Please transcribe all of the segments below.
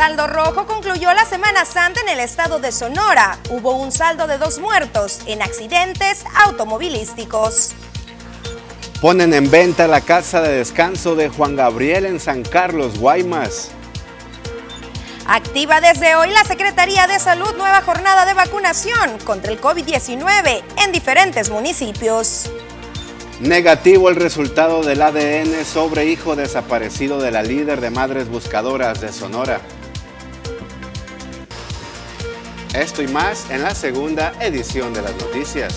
saldo rojo concluyó la Semana Santa en el estado de Sonora. Hubo un saldo de dos muertos en accidentes automovilísticos. Ponen en venta la casa de descanso de Juan Gabriel en San Carlos, Guaymas. Activa desde hoy la Secretaría de Salud nueva jornada de vacunación contra el COVID-19 en diferentes municipios. Negativo el resultado del ADN sobre hijo desaparecido de la líder de Madres Buscadoras de Sonora. Esto y más en la segunda edición de las noticias.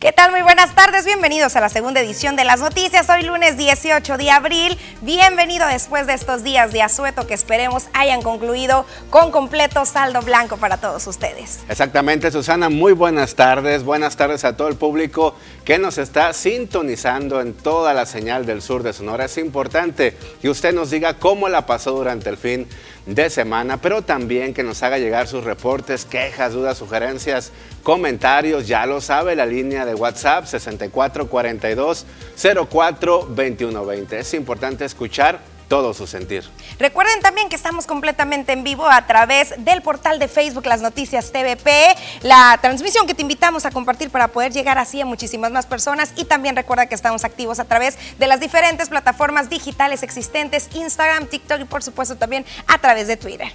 ¿Qué tal? Muy buenas tardes, bienvenidos a la segunda edición de las noticias. Hoy lunes 18 de abril. Bienvenido después de estos días de asueto que esperemos hayan concluido con completo saldo blanco para todos ustedes. Exactamente, Susana, muy buenas tardes. Buenas tardes a todo el público que nos está sintonizando en toda la señal del sur de Sonora. Es importante que usted nos diga cómo la pasó durante el fin de semana, pero también que nos haga llegar sus reportes, quejas, dudas, sugerencias, comentarios. Ya lo sabe, la línea de WhatsApp 6442 04 Es importante escuchar todo su sentir. Recuerden también que estamos completamente en vivo a través del portal de Facebook Las Noticias TVP, la transmisión que te invitamos a compartir para poder llegar así a muchísimas más personas y también recuerda que estamos activos a través de las diferentes plataformas digitales existentes, Instagram, TikTok y por supuesto también a través de Twitter.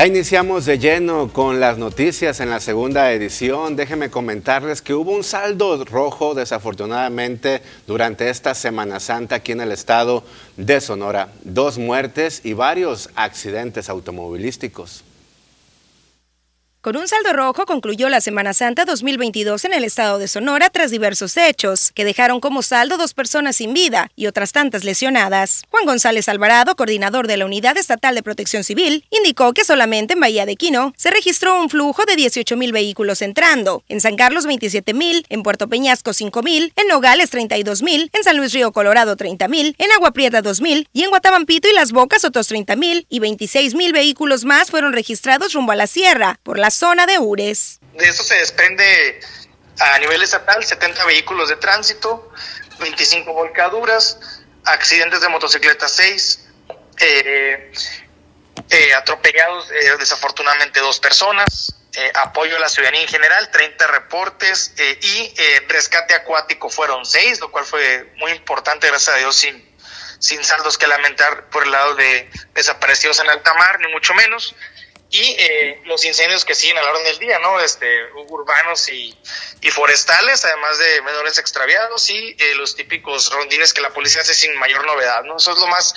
E iniciamos de lleno con las noticias en la segunda edición. Déjenme comentarles que hubo un saldo rojo desafortunadamente durante esta Semana Santa aquí en el estado de Sonora. Dos muertes y varios accidentes automovilísticos. Con un saldo rojo concluyó la Semana Santa 2022 en el estado de Sonora tras diversos hechos, que dejaron como saldo dos personas sin vida y otras tantas lesionadas. Juan González Alvarado, coordinador de la Unidad Estatal de Protección Civil, indicó que solamente en Bahía de Quino se registró un flujo de 18 mil vehículos entrando, en San Carlos 27 mil, en Puerto Peñasco 5 mil, en Nogales 32 mil, en San Luis Río Colorado 30 mil, en Agua Prieta 2 mil y en Guatabampito y Las Bocas otros 30 mil y 26 mil vehículos más fueron registrados rumbo a la sierra por la zona de Ures. De esto se desprende a nivel estatal 70 vehículos de tránsito, 25 volcaduras, accidentes de motocicleta 6, eh, eh, atropellados eh, desafortunadamente dos personas, apoyo a la ciudadanía en general, 30 reportes y rescate acuático fueron 6, lo cual fue muy importante, gracias a Dios, sin, sin saldos que lamentar por el lado de desaparecidos en alta mar, ni mucho menos y eh, los incendios que siguen a la hora del día, ¿no? Este, urbanos y, y forestales, además de menores extraviados y eh, los típicos rondines que la policía hace sin mayor novedad, ¿no? Eso es lo más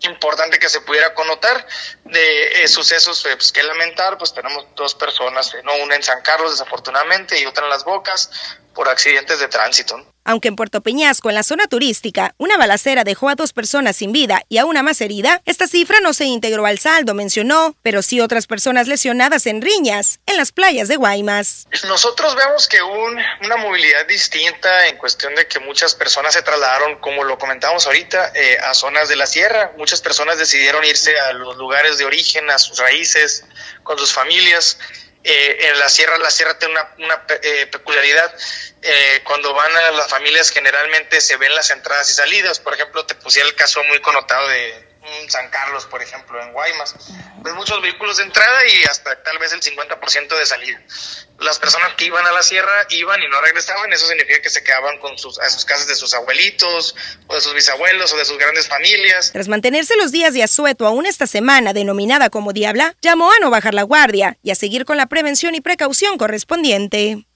importante que se pudiera connotar de eh, sucesos pues, que lamentar, pues tenemos dos personas, no una en San Carlos desafortunadamente y otra en Las Bocas por accidentes de tránsito. Aunque en Puerto Peñasco, en la zona turística, una balacera dejó a dos personas sin vida y a una más herida, esta cifra no se integró al saldo, mencionó, pero sí otras personas lesionadas en riñas en las playas de Guaymas. Nosotros vemos que hubo una movilidad distinta en cuestión de que muchas personas se trasladaron, como lo comentamos ahorita, eh, a zonas de la sierra. Muchas personas decidieron irse a los lugares de origen, a sus raíces, con sus familias. Eh, en la sierra, la sierra tiene una, una eh, peculiaridad. Eh, cuando van a las familias generalmente se ven las entradas y salidas. Por ejemplo, te pusiera el caso muy connotado de San Carlos, por ejemplo, en Guaymas. Ves muchos vehículos de entrada y hasta tal vez el 50% de salida. Las personas que iban a la sierra iban y no regresaban, eso significa que se quedaban con sus, a sus casas de sus abuelitos, o de sus bisabuelos, o de sus grandes familias. Tras mantenerse los días de asueto aún esta semana, denominada como Diabla, llamó a no bajar la guardia y a seguir con la prevención y precaución correspondiente.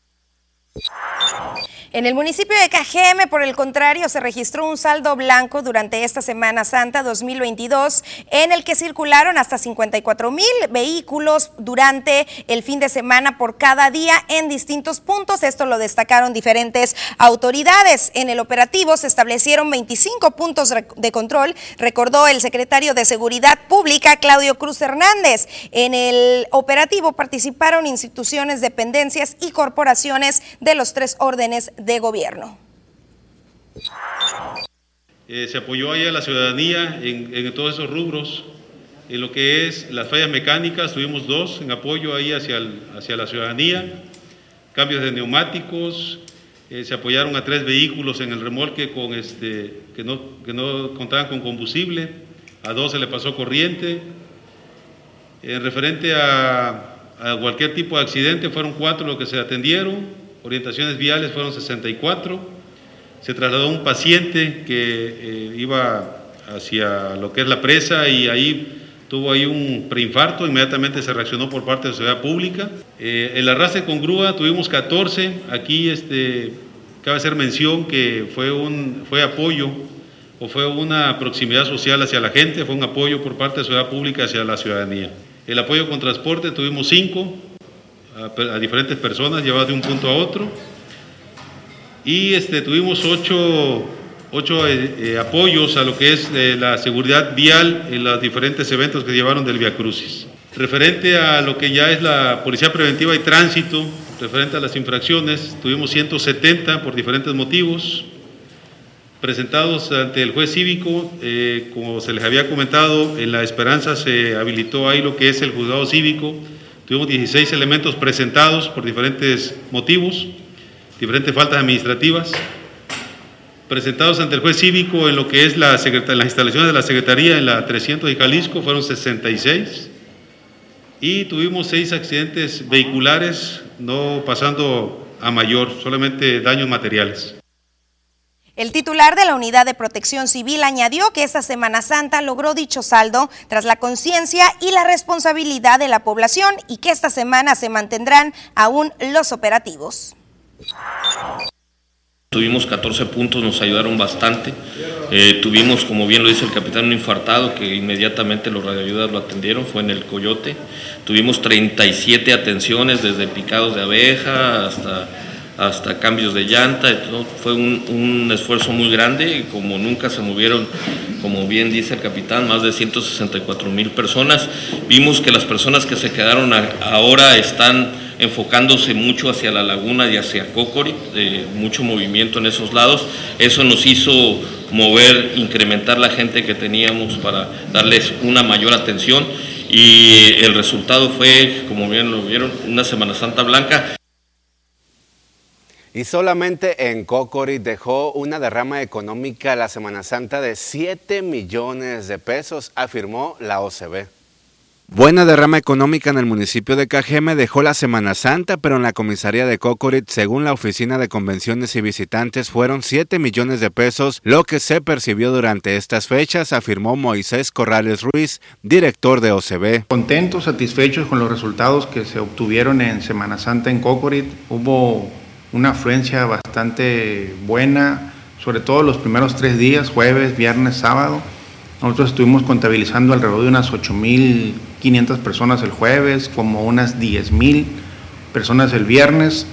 En el municipio de Cajeme, por el contrario, se registró un saldo blanco durante esta Semana Santa 2022, en el que circularon hasta 54 mil vehículos durante el fin de semana por cada día en distintos puntos. Esto lo destacaron diferentes autoridades. En el operativo se establecieron 25 puntos de control, recordó el secretario de Seguridad Pública, Claudio Cruz Hernández. En el operativo participaron instituciones, dependencias y corporaciones de los tres órdenes de gobierno. Eh, se apoyó ahí a la ciudadanía en, todos esos rubros. En lo que es las fallas mecánicas, tuvimos dos en apoyo ahí hacia, hacia la ciudadanía, cambios de neumáticos, Eh, se apoyaron a tres vehículos en el remolque con este, que, no, que no contaban con combustible, a dos se le pasó corriente. En referente a, cualquier tipo de accidente, fueron cuatro los que se atendieron, orientaciones viales fueron 64. Se trasladó un paciente que eh, iba hacia lo que es la presa y ahí tuvo ahí un preinfarto, inmediatamente se reaccionó por parte de la sociedad pública. Eh, el arrastre con grúa tuvimos 14, aquí este, cabe hacer mención que fue, un, fue apoyo o fue una proximidad social hacia la gente, fue un apoyo por parte de la sociedad pública hacia la ciudadanía. El apoyo con transporte tuvimos cinco a, diferentes personas llevadas de un punto a otro y este, tuvimos ocho ocho eh, eh, apoyos a lo que es eh, la seguridad vial en los diferentes eventos que llevaron del Via Crucis. Referente a lo que ya es la Policía Preventiva y Tránsito, referente a las infracciones, tuvimos 170 por diferentes motivos, presentados ante el juez cívico, como se les había comentado, en La Esperanza se habilitó ahí lo que es el juzgado cívico, tuvimos 16 elementos presentados por diferentes motivos, diferentes faltas administrativas, presentados ante el juez cívico en lo que es la las instalaciones de la Secretaría en la 300 de Jalisco fueron 66 y tuvimos seis accidentes vehiculares, no pasando a mayor, solamente daños materiales. El titular de la Unidad de Protección Civil añadió que esta Semana Santa logró dicho saldo tras la conciencia y la responsabilidad de la población y que esta semana se mantendrán aún los operativos. Tuvimos 14 puntos, nos ayudaron bastante. Eh, tuvimos, como bien lo dice el capitán, un infartado que inmediatamente los radioayudas lo atendieron, fue en el Coyote. Tuvimos 37 atenciones, desde picados de abeja hasta, hasta cambios de llanta. Fue un, un esfuerzo muy grande, como nunca se movieron, como bien dice el capitán, más de 164 mil personas. Vimos que las personas que se quedaron ahora están enfocándose mucho hacia la laguna y hacia Cocori, de mucho movimiento en esos lados. Eso nos hizo mover, incrementar la gente que teníamos para darles una mayor atención y el resultado fue, como bien lo vieron, una Semana Santa blanca. Y solamente en Cocori dejó una derrama económica la Semana Santa de 7 millones de pesos, afirmó la OCB. Buena derrama económica en el municipio de Cajeme dejó la Semana Santa, pero en la comisaría de Cocorit, según la Oficina de Convenciones y Visitantes, fueron 7 millones de pesos, lo que se percibió durante estas fechas, afirmó Moisés Corrales Ruiz, director de OCB. Contentos, satisfechos con los resultados que se obtuvieron en Semana Santa en Cocorit. Hubo una afluencia bastante buena, sobre todo los primeros tres días, jueves, viernes, sábado. Nosotros estuvimos contabilizando alrededor de unas 8 mil 500 personas el jueves, como unas 10 mil personas el viernes,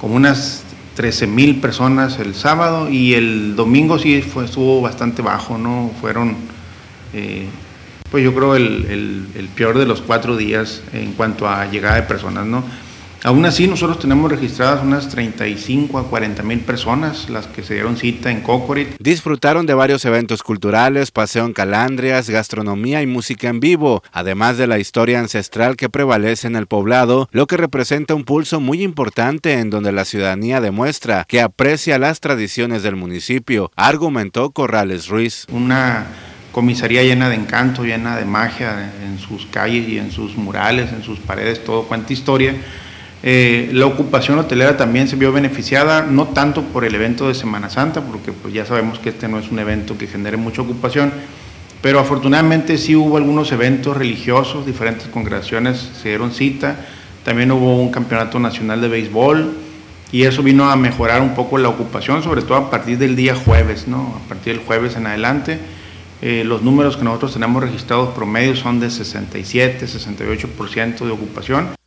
como unas 13 mil personas el sábado y el domingo sí fue, estuvo bastante bajo, ¿no? Fueron, eh, pues yo creo, el, el, peor de los cuatro días en cuanto a llegada de personas, ¿no? Aún así, nosotros tenemos registradas unas 35 a 40 mil personas, las que se dieron cita en Cocorit. Disfrutaron de varios eventos culturales, paseo en calandrias, gastronomía y música en vivo, además de la historia ancestral que prevalece en el poblado, lo que representa un pulso muy importante en donde la ciudadanía demuestra que aprecia las tradiciones del municipio, argumentó Corrales Ruiz. Una comisaría llena de encanto, llena de magia en sus calles y en sus murales, en sus paredes, todo cuenta historia eh, la ocupación hotelera también se vio beneficiada, no tanto por el evento de Semana Santa, porque pues ya sabemos que este no es un evento que genere mucha ocupación, pero afortunadamente sí hubo algunos eventos religiosos, diferentes congregaciones se dieron cita, también hubo un campeonato nacional de béisbol y eso vino a mejorar un poco la ocupación, sobre todo a partir del día jueves, ¿no? a partir del jueves en adelante. Eh, los números que nosotros tenemos registrados promedio son de 67, 68% de ocupación.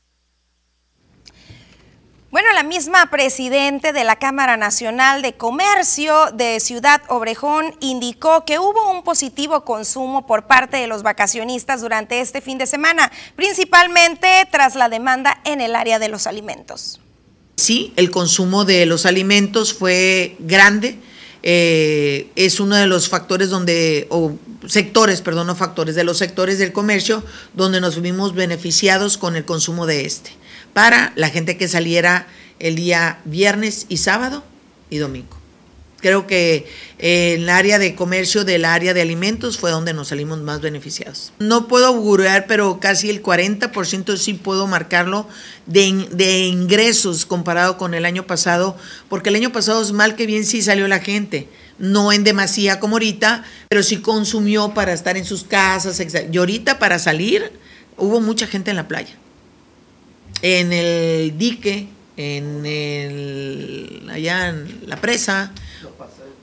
Bueno, la misma presidente de la Cámara Nacional de Comercio de Ciudad Obrejón indicó que hubo un positivo consumo por parte de los vacacionistas durante este fin de semana, principalmente tras la demanda en el área de los alimentos. Sí, el consumo de los alimentos fue grande. Eh, es uno de los factores donde, o sectores, perdón, no factores, de los sectores del comercio donde nos vimos beneficiados con el consumo de este para la gente que saliera el día viernes y sábado y domingo. Creo que eh, el área de comercio del área de alimentos fue donde nos salimos más beneficiados. No puedo augurar, pero casi el 40% sí puedo marcarlo de, de, ingresos comparado con el año pasado, porque el año pasado es mal que bien sí salió la gente, no en demasía como ahorita, pero sí consumió para estar en sus casas. Y ahorita para salir hubo mucha gente en la playa, en el dique, en el, allá en la presa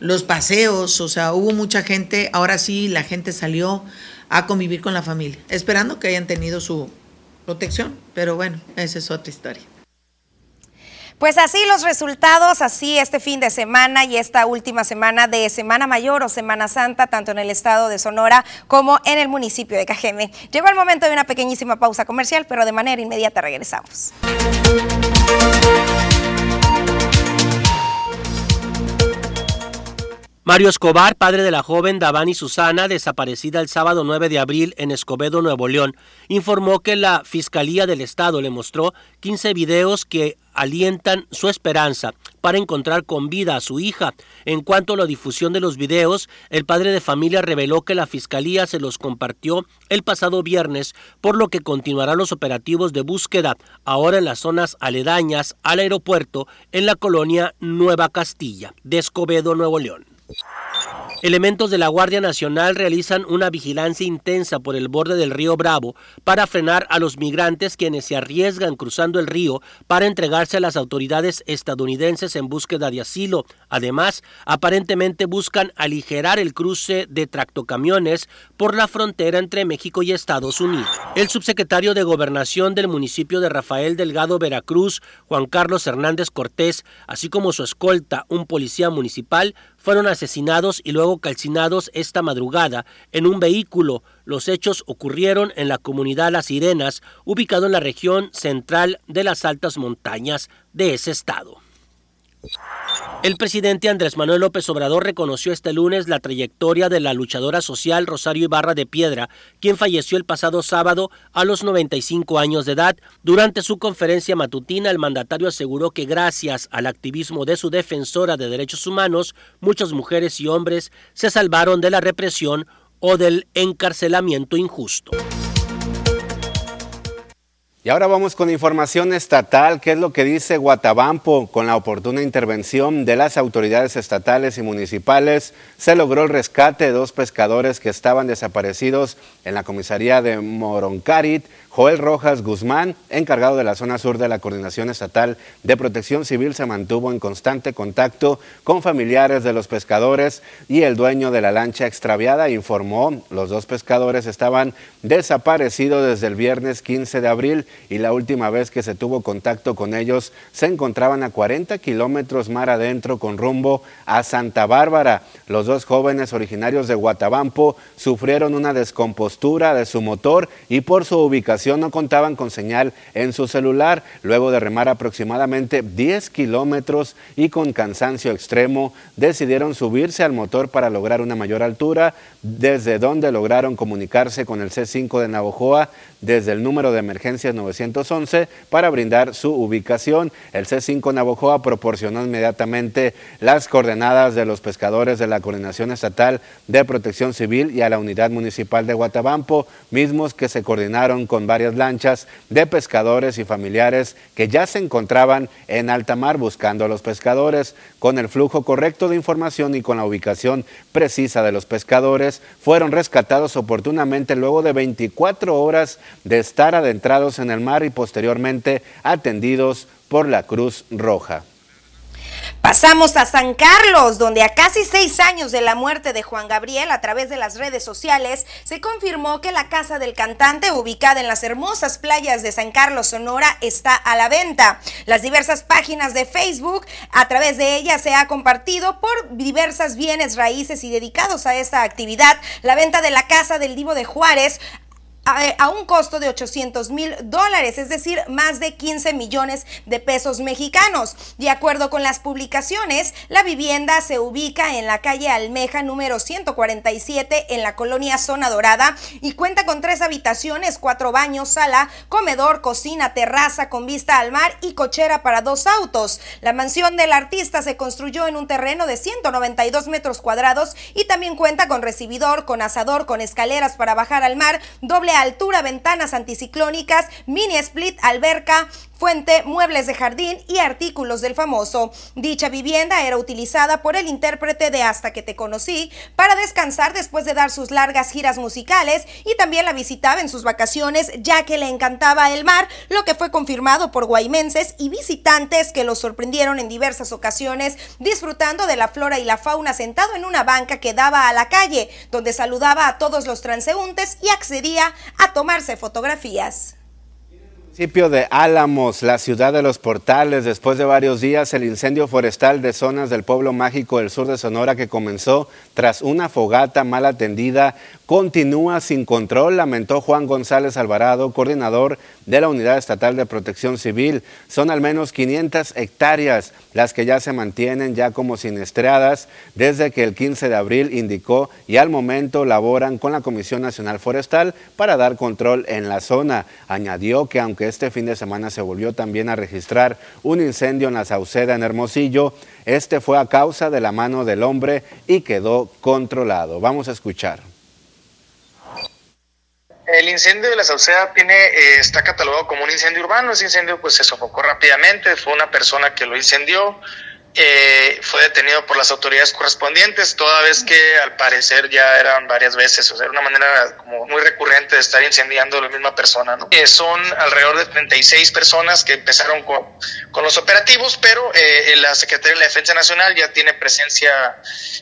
los paseos, o sea, hubo mucha gente, ahora sí la gente salió a convivir con la familia, esperando que hayan tenido su protección, pero bueno, esa es otra historia. Pues así los resultados, así este fin de semana y esta última semana de Semana Mayor o Semana Santa, tanto en el estado de Sonora como en el municipio de Cajeme. Llegó el momento de una pequeñísima pausa comercial, pero de manera inmediata regresamos. Mario Escobar, padre de la joven Davani Susana, desaparecida el sábado 9 de abril en Escobedo, Nuevo León, informó que la Fiscalía del Estado le mostró 15 videos que alientan su esperanza para encontrar con vida a su hija. En cuanto a la difusión de los videos, el padre de familia reveló que la Fiscalía se los compartió el pasado viernes, por lo que continuarán los operativos de búsqueda ahora en las zonas aledañas al aeropuerto en la colonia Nueva Castilla, de Escobedo, Nuevo León. Elementos de la Guardia Nacional realizan una vigilancia intensa por el borde del río Bravo para frenar a los migrantes quienes se arriesgan cruzando el río para entregarse a las autoridades estadounidenses en búsqueda de asilo. Además, aparentemente buscan aligerar el cruce de tractocamiones por la frontera entre México y Estados Unidos. El subsecretario de Gobernación del municipio de Rafael Delgado, Veracruz, Juan Carlos Hernández Cortés, así como su escolta, un policía municipal, fueron asesinados y luego calcinados esta madrugada en un vehículo. Los hechos ocurrieron en la comunidad Las Sirenas, ubicado en la región central de las altas montañas de ese estado. El presidente Andrés Manuel López Obrador reconoció este lunes la trayectoria de la luchadora social Rosario Ibarra de Piedra, quien falleció el pasado sábado a los 95 años de edad. Durante su conferencia matutina, el mandatario aseguró que gracias al activismo de su defensora de derechos humanos, muchas mujeres y hombres se salvaron de la represión o del encarcelamiento injusto. Ahora vamos con información estatal, qué es lo que dice Guatabampo. Con la oportuna intervención de las autoridades estatales y municipales, se logró el rescate de dos pescadores que estaban desaparecidos en la comisaría de Moroncarit Joel Rojas Guzmán, encargado de la zona sur de la Coordinación Estatal de Protección Civil, se mantuvo en constante contacto con familiares de los pescadores y el dueño de la lancha extraviada informó los dos pescadores estaban desaparecidos desde el viernes 15 de abril y la última vez que se tuvo contacto con ellos se encontraban a 40 kilómetros mar adentro con rumbo a Santa Bárbara. Los dos jóvenes originarios de Guatabampo sufrieron una descompostura de su motor y por su ubicación no contaban con señal en su celular. Luego de remar aproximadamente 10 kilómetros y con cansancio extremo, decidieron subirse al motor para lograr una mayor altura, desde donde lograron comunicarse con el C5 de Navojoa desde el número de emergencias 911 para brindar su ubicación. El C5 Navojoa proporcionó inmediatamente las coordenadas de los pescadores de la Coordinación Estatal de Protección Civil y a la Unidad Municipal de Guatabampo, mismos que se coordinaron con varias lanchas de pescadores y familiares que ya se encontraban en alta mar buscando a los pescadores. Con el flujo correcto de información y con la ubicación precisa de los pescadores, fueron rescatados oportunamente luego de 24 horas de estar adentrados en el mar y posteriormente atendidos por la Cruz Roja. Pasamos a San Carlos, donde a casi seis años de la muerte de Juan Gabriel, a través de las redes sociales, se confirmó que la casa del cantante, ubicada en las hermosas playas de San Carlos, Sonora, está a la venta. Las diversas páginas de Facebook, a través de ella se ha compartido por diversas bienes raíces y dedicados a esta actividad, la venta de la casa del Divo de Juárez a, un costo de 800 mil dólares, es decir, más de 15 millones de pesos mexicanos. De acuerdo con las publicaciones, la vivienda se ubica en la calle Almeja número 147 en la colonia Zona Dorada y cuenta con tres habitaciones, cuatro baños, sala, comedor, cocina, terraza con vista al mar y cochera para dos autos. La mansión del artista se construyó en un terreno de 192 metros cuadrados y también cuenta con recibidor, con asador, con escaleras para bajar al mar, doble altura, ventanas anticiclónicas, mini split, alberca, fuente, muebles de jardín y artículos del famoso. Dicha vivienda era utilizada por el intérprete de Hasta que te conocí para descansar después de dar sus largas giras musicales y también la visitaba en sus vacaciones ya que le encantaba el mar, lo que fue confirmado por guaymenses y visitantes que lo sorprendieron en diversas ocasiones disfrutando de la flora y la fauna sentado en una banca que daba a la calle, donde saludaba a todos los transeúntes y accedía a tomarse fotografías municipio de Álamos, la ciudad de los portales, después de varios días, el incendio forestal de zonas del pueblo mágico del sur de Sonora que comenzó tras una fogata mal atendida continúa sin control, lamentó Juan González Alvarado, coordinador de la Unidad Estatal de Protección Civil. Son al menos 500 hectáreas las que ya se mantienen ya como siniestradas desde que el 15 de abril indicó y al momento laboran con la Comisión Nacional Forestal para dar control en la zona. Añadió que aunque este fin de semana se volvió también a registrar un incendio en la Sauceda en Hermosillo, este fue a causa de la mano del hombre y quedó controlado. Vamos a escuchar. El incendio de la Sauceda tiene, eh, está catalogado como un incendio urbano. Ese incendio pues se sofocó rápidamente. Fue una persona que lo incendió. Eh, fue detenido por las autoridades correspondientes, toda vez que al parecer ya eran varias veces, o sea, era una manera como muy recurrente de estar incendiando la misma persona. ¿no? Eh, son alrededor de 36 personas que empezaron con, con los operativos, pero eh, la Secretaría de la Defensa Nacional ya tiene presencia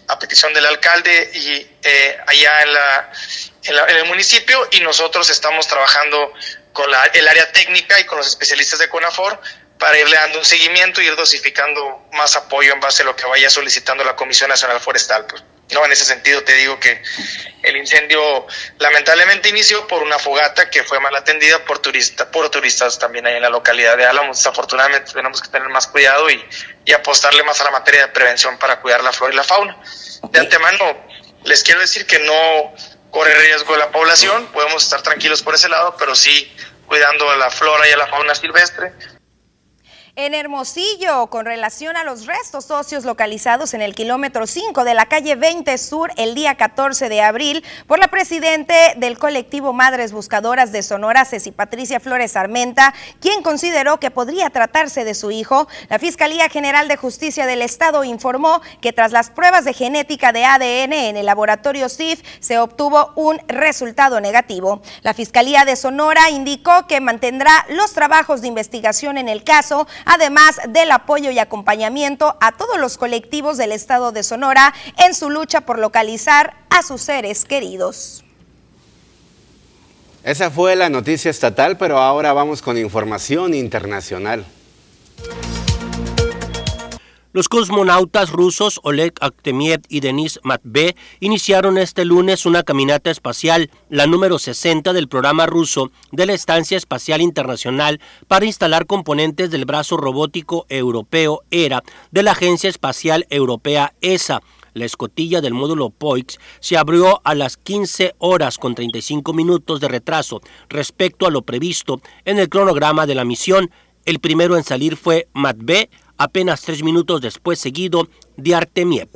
a petición del alcalde y allá en, la, en, el municipio y nosotros estamos trabajando con la, el área técnica y con los especialistas de CONAFOR para irle dando un seguimiento y ir dosificando más apoyo en base a lo que vaya solicitando la Comisión Nacional Forestal. Pues, no, en ese sentido te digo que el incendio lamentablemente inició por una fogata que fue mal atendida por turistas, por turistas también ahí en la localidad de Álamos. Desafortunadamente tenemos que tener más cuidado y, y apostarle más a la materia de prevención para cuidar la flora y la fauna. De antemano, les quiero decir que no corre riesgo la población, podemos estar tranquilos por ese lado, pero sí cuidando a la flora y a la fauna silvestre, en Hermosillo con relación a los restos óseos localizados en el kilómetro 5 de la calle 20 Sur el día 14 de abril por la presidente del colectivo Madres Buscadoras de Sonora, Ceci Patricia Flores Armenta, quien consideró que podría tratarse de su hijo. La Fiscalía General de Justicia del Estado informó que tras las pruebas de genética de ADN en el laboratorio CIF se obtuvo un resultado negativo. La Fiscalía de Sonora indicó que mantendrá los trabajos de investigación en el caso además del apoyo y acompañamiento a todos los colectivos del estado de Sonora en su lucha por localizar a sus seres queridos. Esa fue la noticia estatal, pero ahora vamos con información internacional. Los cosmonautas rusos Oleg Aktemiev y Denis Matve iniciaron este lunes una caminata espacial, la número 60 del programa ruso de la Estancia Espacial Internacional para instalar componentes del brazo robótico europeo ERA de la Agencia Espacial Europea ESA. La escotilla del módulo POIX se abrió a las 15 horas con 35 minutos de retraso respecto a lo previsto en el cronograma de la misión. El primero en salir fue Matve apenas tres minutos después seguido de Artemiev.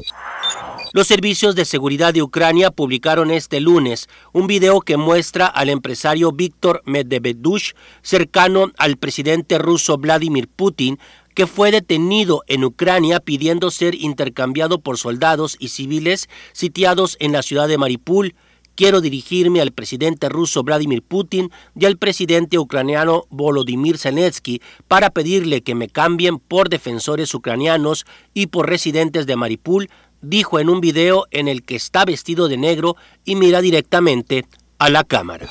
Los servicios de seguridad de Ucrania publicaron este lunes un video que muestra al empresario Víctor Medvedush, cercano al presidente ruso Vladimir Putin, que fue detenido en Ucrania pidiendo ser intercambiado por soldados y civiles sitiados en la ciudad de Maripul, quiero dirigirme al presidente ruso Vladimir Putin y al presidente ucraniano Volodymyr Zelensky para pedirle que me cambien por defensores ucranianos y por residentes de Maripul, dijo en un video en el que está vestido de negro y mira directamente a la cámara.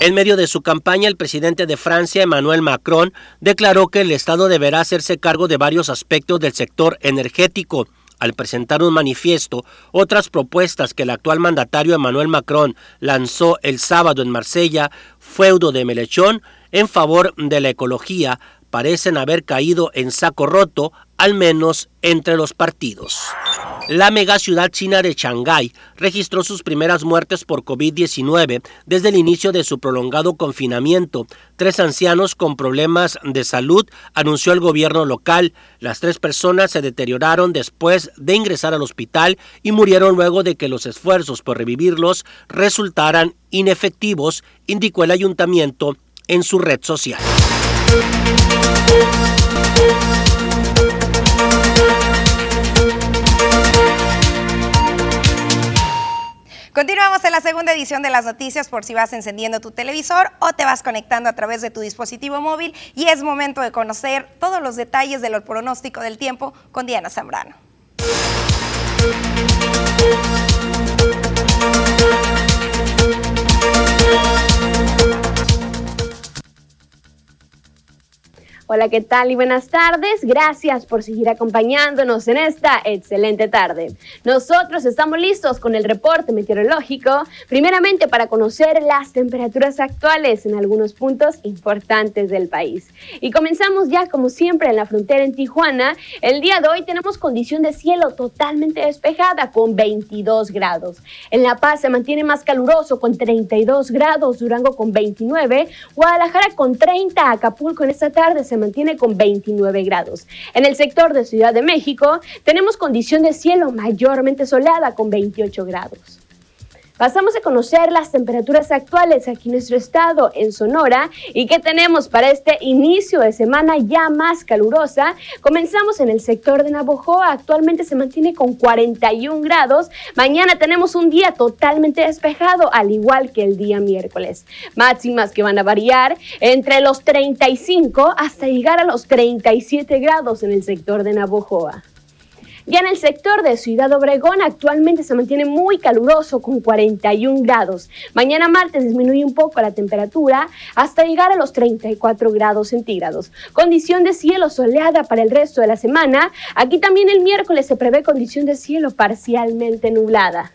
En medio de su campaña, el presidente de Francia, Emmanuel Macron, declaró que el Estado deberá hacerse cargo de varios aspectos del sector energético, al presentar un manifiesto otras propuestas que el actual mandatario Emmanuel Macron lanzó el sábado en Marsella, feudo de Melechón, en favor de la ecología, parecen haber caído en saco roto, al menos entre los partidos. La megaciudad china de Shanghái registró sus primeras muertes por COVID-19 desde el inicio de su prolongado confinamiento. Tres ancianos con problemas de salud anunció el gobierno local. Las tres personas se deterioraron después de ingresar al hospital y murieron luego de que los esfuerzos por revivirlos resultaran inefectivos, indicó el ayuntamiento en su red social. Continuamos en la segunda edición de las noticias por si vas encendiendo tu televisor o te vas conectando a través de tu dispositivo móvil y es momento de conocer todos los detalles del pronóstico del tiempo con Diana Zambrano. Hola, ¿qué tal y buenas tardes? Gracias por seguir acompañándonos en esta excelente tarde. Nosotros estamos listos con el reporte meteorológico, primeramente para conocer las temperaturas actuales en algunos puntos importantes del país. Y comenzamos ya como siempre en la frontera en Tijuana. El día de hoy tenemos condición de cielo totalmente despejada con 22 grados. En La Paz se mantiene más caluroso con 32 grados, Durango con 29, Guadalajara con 30, Acapulco en esta tarde se mantiene con 29 grados. En el sector de Ciudad de México tenemos condición de cielo mayormente soleada con 28 grados. Pasamos a conocer las temperaturas actuales aquí en nuestro estado, en Sonora, y qué tenemos para este inicio de semana ya más calurosa. Comenzamos en el sector de Navojoa, actualmente se mantiene con 41 grados. Mañana tenemos un día totalmente despejado, al igual que el día miércoles. Máximas que van a variar entre los 35 hasta llegar a los 37 grados en el sector de Navojoa. Ya en el sector de Ciudad Obregón actualmente se mantiene muy caluroso con 41 grados. Mañana martes disminuye un poco la temperatura hasta llegar a los 34 grados centígrados. Condición de cielo soleada para el resto de la semana. Aquí también el miércoles se prevé condición de cielo parcialmente nublada.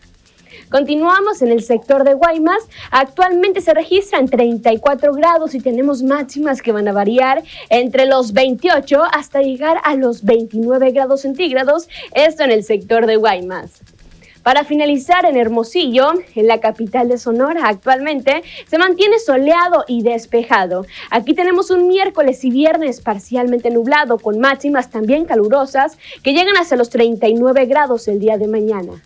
Continuamos en el sector de Guaymas. Actualmente se registran 34 grados y tenemos máximas que van a variar entre los 28 hasta llegar a los 29 grados centígrados. Esto en el sector de Guaymas. Para finalizar, en Hermosillo, en la capital de Sonora, actualmente se mantiene soleado y despejado. Aquí tenemos un miércoles y viernes parcialmente nublado, con máximas también calurosas que llegan hasta los 39 grados el día de mañana.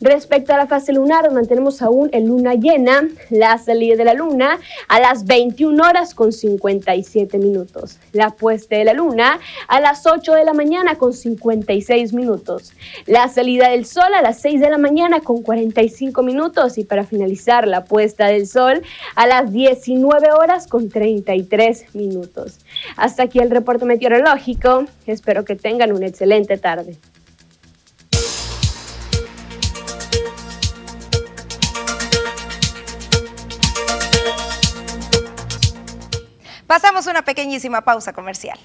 Respecto a la fase lunar, mantenemos aún en luna llena, la salida de la luna a las 21 horas con 57 minutos, la puesta de la luna a las 8 de la mañana con 56 minutos, la salida del sol a las 6 de la mañana con 45 minutos y para finalizar la puesta del sol a las 19 horas con 33 minutos. Hasta aquí el reporte meteorológico, espero que tengan una excelente tarde. Pasamos una pequeñísima pausa comercial.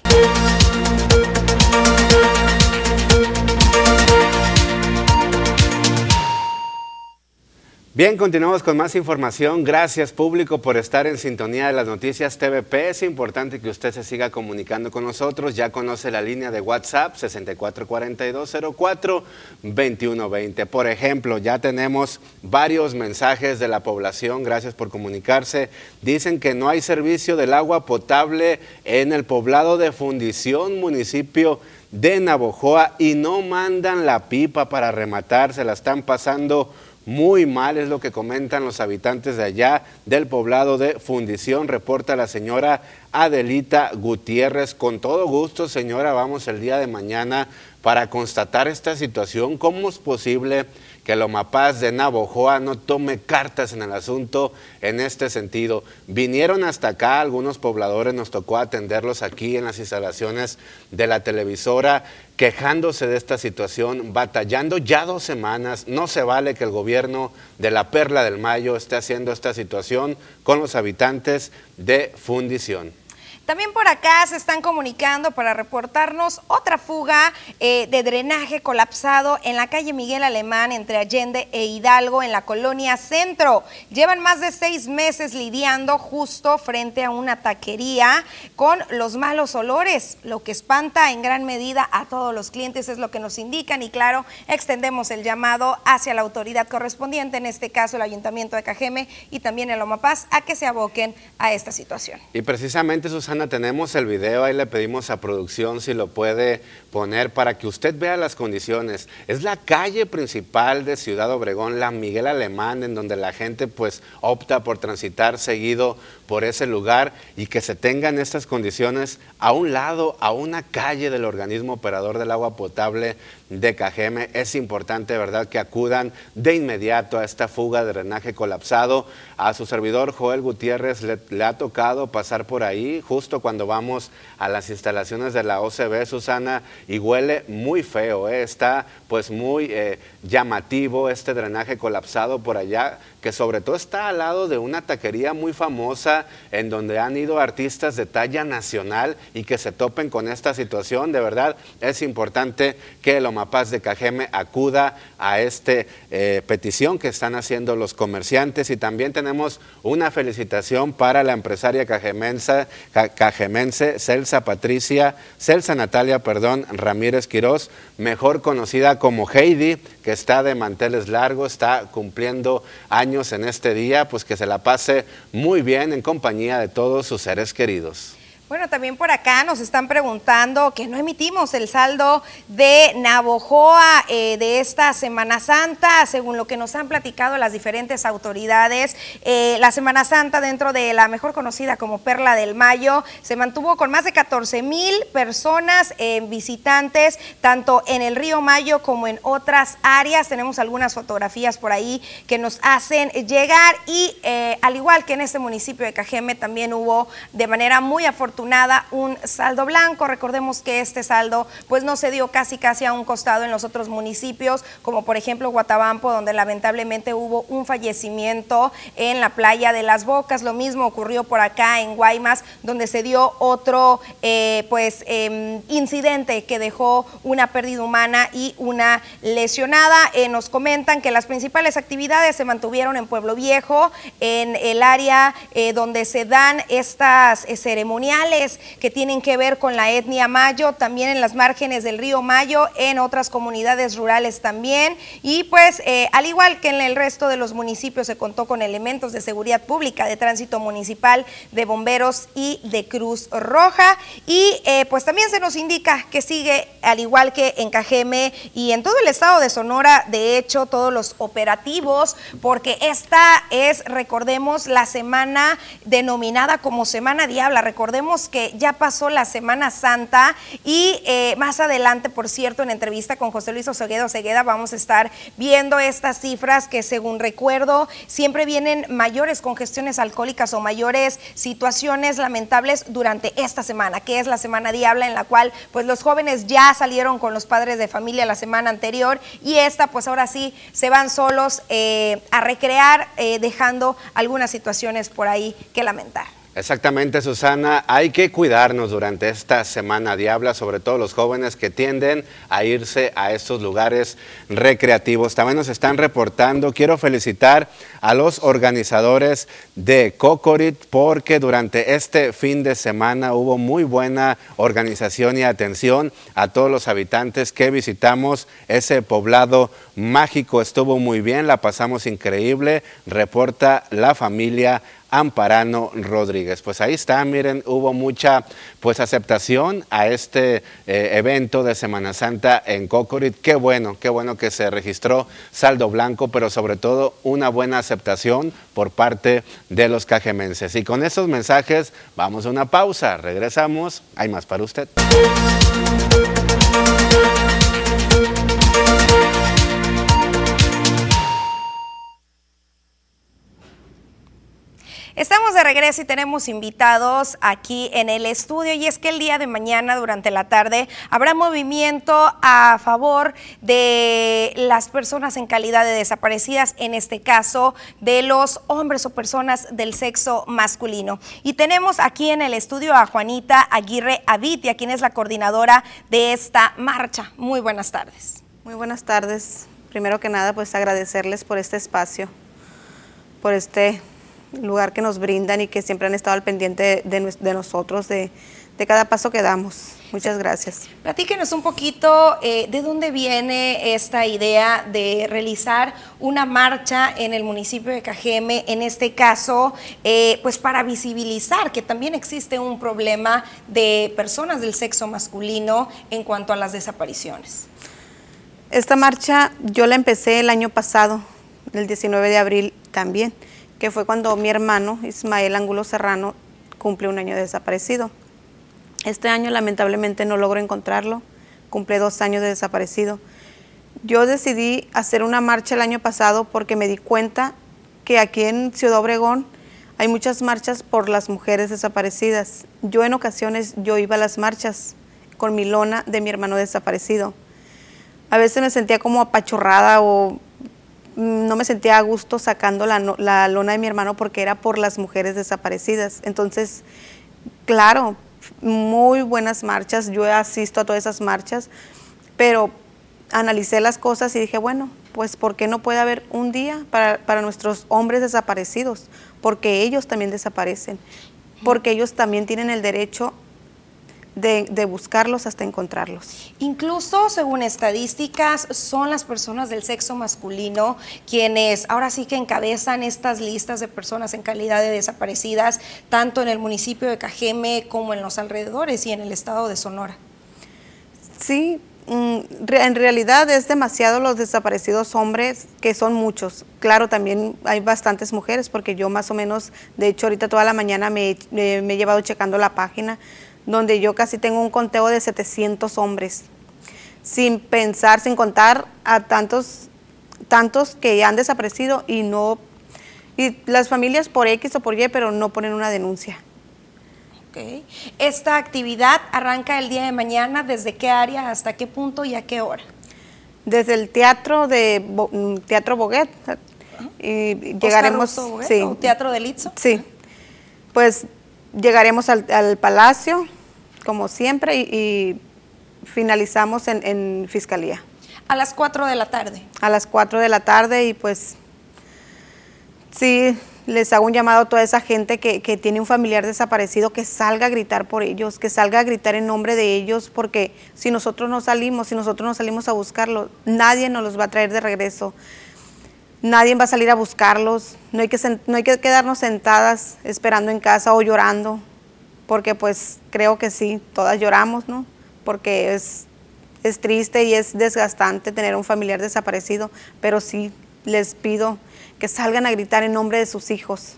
Bien, continuamos con más información. Gracias público por estar en sintonía de las noticias TVP. Es importante que usted se siga comunicando con nosotros. Ya conoce la línea de WhatsApp 6442042120. Por ejemplo, ya tenemos varios mensajes de la población. Gracias por comunicarse. Dicen que no hay servicio del agua potable en el poblado de Fundición, municipio de Navojoa, y no mandan la pipa para rematar. Se la están pasando muy mal, es lo que comentan los habitantes de allá del poblado de Fundición, reporta la señora Adelita Gutiérrez. Con todo gusto, señora, vamos el día de mañana para constatar esta situación. ¿Cómo es posible que el Omapaz de Navojoa no tome cartas en el asunto en este sentido? Vinieron hasta acá, algunos pobladores nos tocó atenderlos aquí en las instalaciones de la televisora quejándose de esta situación, batallando ya dos semanas. No se vale que el gobierno de la Perla del Mayo esté haciendo esta situación con los habitantes de Fundición. También por acá se están comunicando para reportarnos otra fuga eh, de drenaje colapsado en la calle Miguel Alemán entre Allende e Hidalgo en la colonia Centro. Llevan más de seis meses lidiando justo frente a una taquería con los malos olores, lo que espanta en gran medida a todos los clientes, es lo que nos indican y claro, extendemos el llamado hacia la autoridad correspondiente, en este caso el Ayuntamiento de Cajeme y también el Omapaz, a que se aboquen a esta situación. Y precisamente, Susana, tenemos el video, ahí le pedimos a producción si lo puede poner para que usted vea las condiciones. Es la calle principal de Ciudad Obregón, la Miguel Alemán, en donde la gente pues opta por transitar seguido por ese lugar y que se tengan estas condiciones a un lado, a una calle del organismo operador del agua potable de Cajeme. Es importante, ¿verdad?, que acudan de inmediato a esta fuga de drenaje colapsado. A su servidor Joel Gutiérrez le, ha tocado pasar por ahí justo cuando vamos a las instalaciones de la OCB, Susana, y huele muy feo, ¿eh? está pues muy eh, llamativo este drenaje colapsado por allá, que sobre todo está al lado de una taquería muy famosa en donde han ido artistas de talla nacional y que se topen con esta situación. De verdad, es importante que el Omapaz de Cajeme acuda a esta eh, petición que están haciendo los comerciantes y también tenemos una felicitación para la empresaria cajemense, cajemense Celsa Patricia, Celsa Natalia, perdón, Ramírez Quirós, mejor conocida como Heidi, que está de manteles largos, está cumpliendo años en este día, pues que se la pase muy bien en compañía de todos sus seres queridos. Bueno, también por acá nos están preguntando que no emitimos el saldo de Navojoa eh, de esta Semana Santa, según lo que nos han platicado las diferentes autoridades. Eh, la Semana Santa, dentro de la mejor conocida como Perla del Mayo, se mantuvo con más de 14 mil personas eh, visitantes, tanto en el río Mayo como en otras áreas. Tenemos algunas fotografías por ahí que nos hacen llegar y al igual que en este municipio de Cajeme, también hubo de manera muy afortunada nada un saldo blanco. Recordemos que este saldo pues no se dio casi casi a un costado en los otros municipios, como por ejemplo Guatabampo, donde lamentablemente hubo un fallecimiento en la playa de Las Bocas. Lo mismo ocurrió por acá en Guaymas, donde se dio otro eh, pues em, incidente que dejó una pérdida humana y una lesionada. Eh, nos comentan que las principales actividades se mantuvieron en Pueblo Viejo, en el área eh, donde se dan estas ceremoniales que tienen que ver con la etnia Mayo, también en las márgenes del río Mayo, en otras comunidades rurales también. Y pues, eh, al igual que en el resto de los municipios, se contó con elementos de seguridad pública, de tránsito municipal, de bomberos y de Cruz Roja. Y eh, pues también se nos indica que sigue, al igual que en Cajeme y en todo el estado de Sonora, de hecho, todos los operativos, porque esta es, recordemos, la semana denominada como Semana Diabla. Recordemos que ya pasó la Semana Santa y eh, más adelante, por cierto, en entrevista con José Luis Osegueda Osegueda vamos a estar viendo estas cifras que según recuerdo siempre vienen mayores congestiones alcohólicas o mayores situaciones lamentables durante esta semana, que es la Semana Diabla en la cual pues los jóvenes ya salieron con los padres de familia la semana anterior y esta pues ahora sí se van solos eh, a recrear eh, dejando algunas situaciones por ahí que lamentar. Exactamente, Susana. Hay que cuidarnos durante esta semana diabla, sobre todo los jóvenes que tienden a irse a estos lugares recreativos. También nos están reportando, quiero felicitar a los organizadores de Cocorit porque durante este fin de semana hubo muy buena organización y atención a todos los habitantes que visitamos ese poblado mágico. Estuvo muy bien, la pasamos increíble, reporta la familia Amparano Rodríguez. Pues ahí está, miren, hubo mucha pues aceptación a este eh, evento de Semana Santa en Cocorit. Qué bueno, qué bueno que se registró saldo blanco, pero sobre todo una buena aceptación por parte de los cajemenses. Y con estos mensajes vamos a una pausa, regresamos, hay más para usted. Estamos de regreso y tenemos invitados aquí en el estudio y es que el día de mañana durante la tarde habrá movimiento a favor de las personas en calidad de desaparecidas, en este caso de los hombres o personas del sexo masculino. Y tenemos aquí en el estudio a Juanita Aguirre Avitia, quien es la coordinadora de esta marcha. Muy buenas tardes. Muy buenas tardes. Primero que nada, pues agradecerles por este espacio, por este lugar que nos brindan y que siempre han estado al pendiente de, nosotros, de, cada paso que damos. Muchas gracias. Platíquenos un poquito eh, de dónde viene esta idea de realizar una marcha en el municipio de Cajeme, en este caso, eh, pues para visibilizar que también existe un problema de personas del sexo masculino en cuanto a las desapariciones. Esta marcha yo la empecé el año pasado, el 19 de abril también que fue cuando mi hermano Ismael Angulo Serrano cumple un año de desaparecido. Este año lamentablemente no logro encontrarlo, cumple dos años de desaparecido. Yo decidí hacer una marcha el año pasado porque me di cuenta que aquí en Ciudad Obregón hay muchas marchas por las mujeres desaparecidas. Yo en ocasiones yo iba a las marchas con mi lona de mi hermano desaparecido. A veces me sentía como apachurrada o no me sentía a gusto sacando la, la, lona de mi hermano porque era por las mujeres desaparecidas. Entonces, claro, muy buenas marchas, yo asisto a todas esas marchas, pero analicé las cosas y dije, bueno, pues ¿por qué no puede haber un día para, para nuestros hombres desaparecidos? Porque ellos también desaparecen, porque ellos también tienen el derecho de, buscarlos hasta encontrarlos. Incluso, según estadísticas, son las personas del sexo masculino quienes ahora sí que encabezan estas listas de personas en calidad de desaparecidas, tanto en el municipio de Cajeme como en los alrededores y en el estado de Sonora. Sí, mm, en realidad es demasiado los desaparecidos hombres, que son muchos. Claro, también hay bastantes mujeres, porque yo más o menos, de hecho ahorita toda la mañana me, me he llevado checando la página donde yo casi tengo un conteo de 700 hombres, sin pensar, sin contar a tantos, tantos que han desaparecido y no, y las familias por X o por Y, pero no ponen una denuncia. Okay. Esta actividad arranca el día de mañana, ¿desde qué área, hasta qué punto y a qué hora? Desde el teatro de mm, Teatro Boguet. Y llegaremos. sí. ¿Teatro de Litzo? Sí. Pues llegaremos al, palacio, como siempre, y, finalizamos en, fiscalía. A las 4 de la tarde. A las 4 de la tarde y pues sí, les hago un llamado a toda esa gente que, tiene un familiar desaparecido que salga a gritar por ellos, que salga a gritar en nombre de ellos, porque si nosotros no salimos, si nosotros no salimos a buscarlo, nadie nos los va a traer de regreso nadie va a salir a buscarlos, no hay, que, no hay que quedarnos sentadas esperando en casa o llorando, porque pues creo que sí, todas lloramos, ¿no? Porque es, es triste y es desgastante tener un familiar desaparecido, pero sí les pido que salgan a gritar en nombre de sus hijos.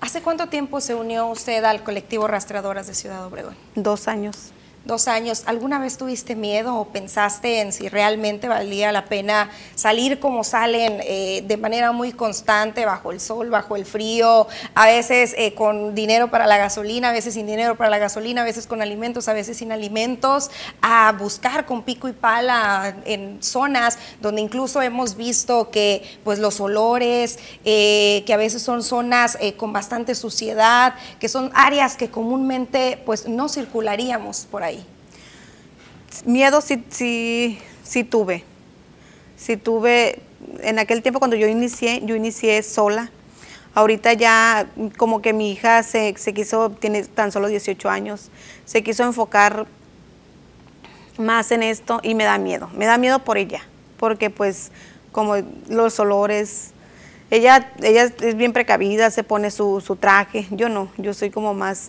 ¿Hace cuánto tiempo se unió usted al colectivo Rastreadoras de Ciudad Obregón? Dos años dos años, ¿alguna vez tuviste miedo o pensaste en si realmente valía la pena salir como salen eh, de manera muy constante, bajo el sol, bajo el frío, a veces eh, con dinero para la gasolina, a veces sin dinero para la gasolina, a veces con alimentos, a veces sin alimentos, a buscar con pico y pala en zonas donde incluso hemos visto que pues los olores, eh, que a veces son zonas con bastante suciedad, que son áreas que comúnmente pues no circularíamos por ahí? Miedo sí, sí, sí tuve. Sí tuve, en aquel tiempo cuando yo inicié, yo inicié sola. Ahorita ya como que mi hija se, se quiso, tiene tan solo 18 años, se quiso enfocar más en esto y me da miedo. Me da miedo por ella, porque pues como los olores, ella, ella es bien precavida, se pone su, su traje, yo no, yo soy como más,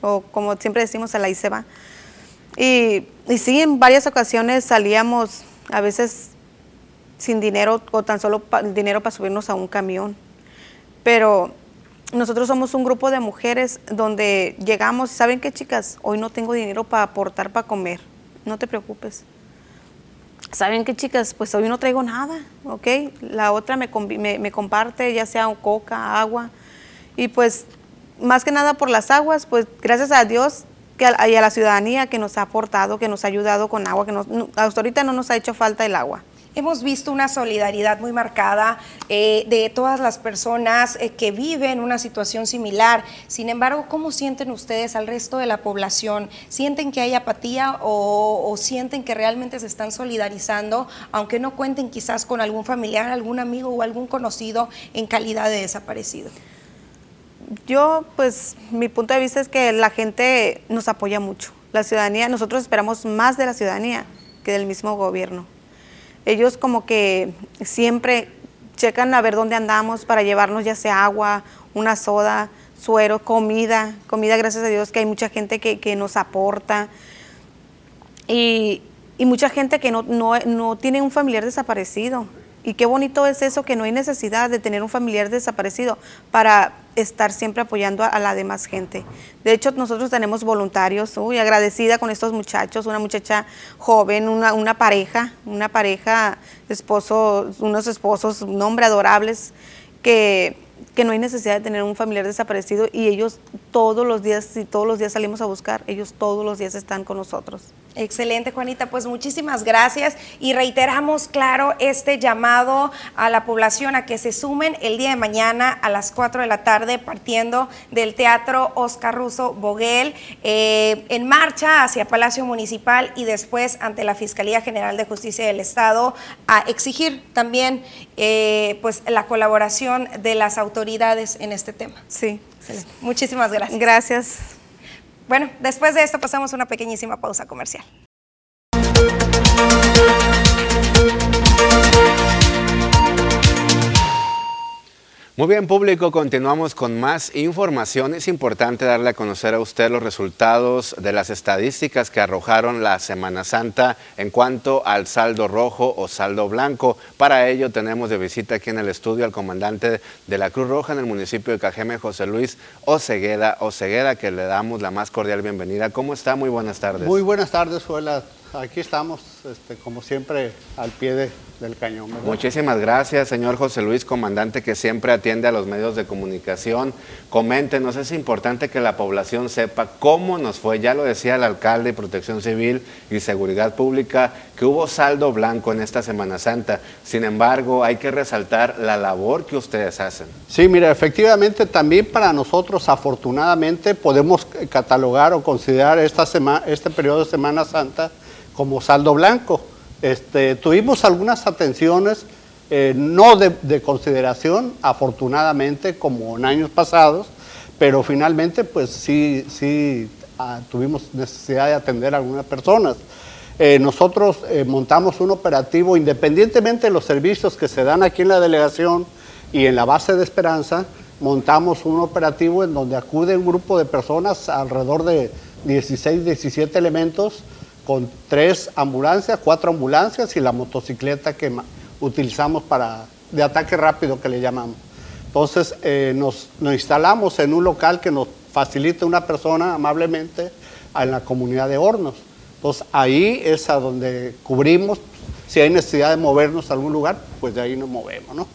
o como siempre decimos, a la y se va. Y, sí, en varias ocasiones salíamos a veces sin dinero o tan solo dinero para subirnos a un camión. Pero nosotros somos un grupo de mujeres donde llegamos, ¿saben qué chicas? Hoy no tengo dinero para aportar para comer, no te preocupes. ¿Saben qué chicas? Pues hoy no traigo nada, ¿ok? La otra me, me comparte ya sea coca, agua. Y pues más que nada por las aguas, pues gracias a Dios que a, y a la ciudadanía que nos ha aportado, que nos ha ayudado con agua, que nos, hasta ahorita no nos ha hecho falta el agua. Hemos visto una solidaridad muy marcada eh, de todas las personas eh, que viven una situación similar. Sin embargo, ¿cómo sienten ustedes al resto de la población? ¿Sienten que hay apatía o, o sienten que realmente se están solidarizando, aunque no cuenten quizás con algún familiar, algún amigo o algún conocido en calidad de desaparecido? Yo, pues, mi punto de vista es que la gente nos apoya mucho. La ciudadanía, nosotros esperamos más de la ciudadanía que del mismo gobierno. Ellos como que siempre checan a ver dónde andamos para llevarnos ya sea agua, una soda, suero, comida, comida gracias a Dios que hay mucha gente que, que nos aporta y, y mucha gente que no, no, no tiene un familiar desaparecido. Y qué bonito es eso, que no hay necesidad de tener un familiar desaparecido para estar siempre apoyando a, la demás gente. De hecho, nosotros tenemos voluntarios, uy, agradecida con estos muchachos, una muchacha joven, una, una pareja, una pareja, esposo, unos esposos, un hombre adorables, que, que no hay necesidad de tener un familiar desaparecido y ellos todos los días, si todos los días salimos a buscar, ellos todos los días están con nosotros. Excelente, Juanita. Pues muchísimas gracias y reiteramos, claro, este llamado a la población a que se sumen el día de mañana a las 4 de la tarde partiendo del Teatro Oscar Russo Boguel eh, en marcha hacia Palacio Municipal y después ante la Fiscalía General de Justicia del Estado a exigir también eh, pues la colaboración de las autoridades en este tema. Sí. Excelente. Muchísimas gracias. Gracias. Bueno, después de esto pasamos una pequeñísima pausa comercial. Muy bien, público, continuamos con más información. Es importante darle a conocer a usted los resultados de las estadísticas que arrojaron la Semana Santa en cuanto al saldo rojo o saldo blanco. Para ello tenemos de visita aquí en el estudio al comandante de la Cruz Roja en el municipio de Cajeme, José Luis Ocegueda. Ocegueda, que le damos la más cordial bienvenida. ¿Cómo está? Muy buenas tardes. Muy buenas tardes, Suela. Aquí estamos, este, como siempre, al pie de- del cañón. ¿verdad? Muchísimas gracias, señor José Luis, comandante que siempre atiende a los medios de comunicación. Coméntenos, es importante que la población sepa cómo nos fue. Ya lo decía el alcalde de Protección Civil y Seguridad Pública, que hubo saldo blanco en esta Semana Santa. Sin embargo, hay que resaltar la labor que ustedes hacen. Sí, mira, efectivamente también para nosotros, afortunadamente, podemos catalogar o considerar esta sema- este periodo de Semana Santa como saldo blanco. Este, tuvimos algunas atenciones eh, no de, de consideración, afortunadamente, como en años pasados, pero finalmente, pues sí, sí ah, tuvimos necesidad de atender a algunas personas. Eh, nosotros eh, montamos un operativo, independientemente de los servicios que se dan aquí en la delegación y en la base de Esperanza, montamos un operativo en donde acude un grupo de personas, alrededor de 16, 17 elementos, con tres ambulancias, cuatro ambulancias y la motocicleta que utilizamos para de ataque rápido que le llamamos. Entonces eh, nos, nos instalamos en un local que nos facilita una persona amablemente en la comunidad de Hornos. Entonces ahí es a donde cubrimos, si hay necesidad de movernos a algún lugar, pues de ahí nos movemos. ¿no?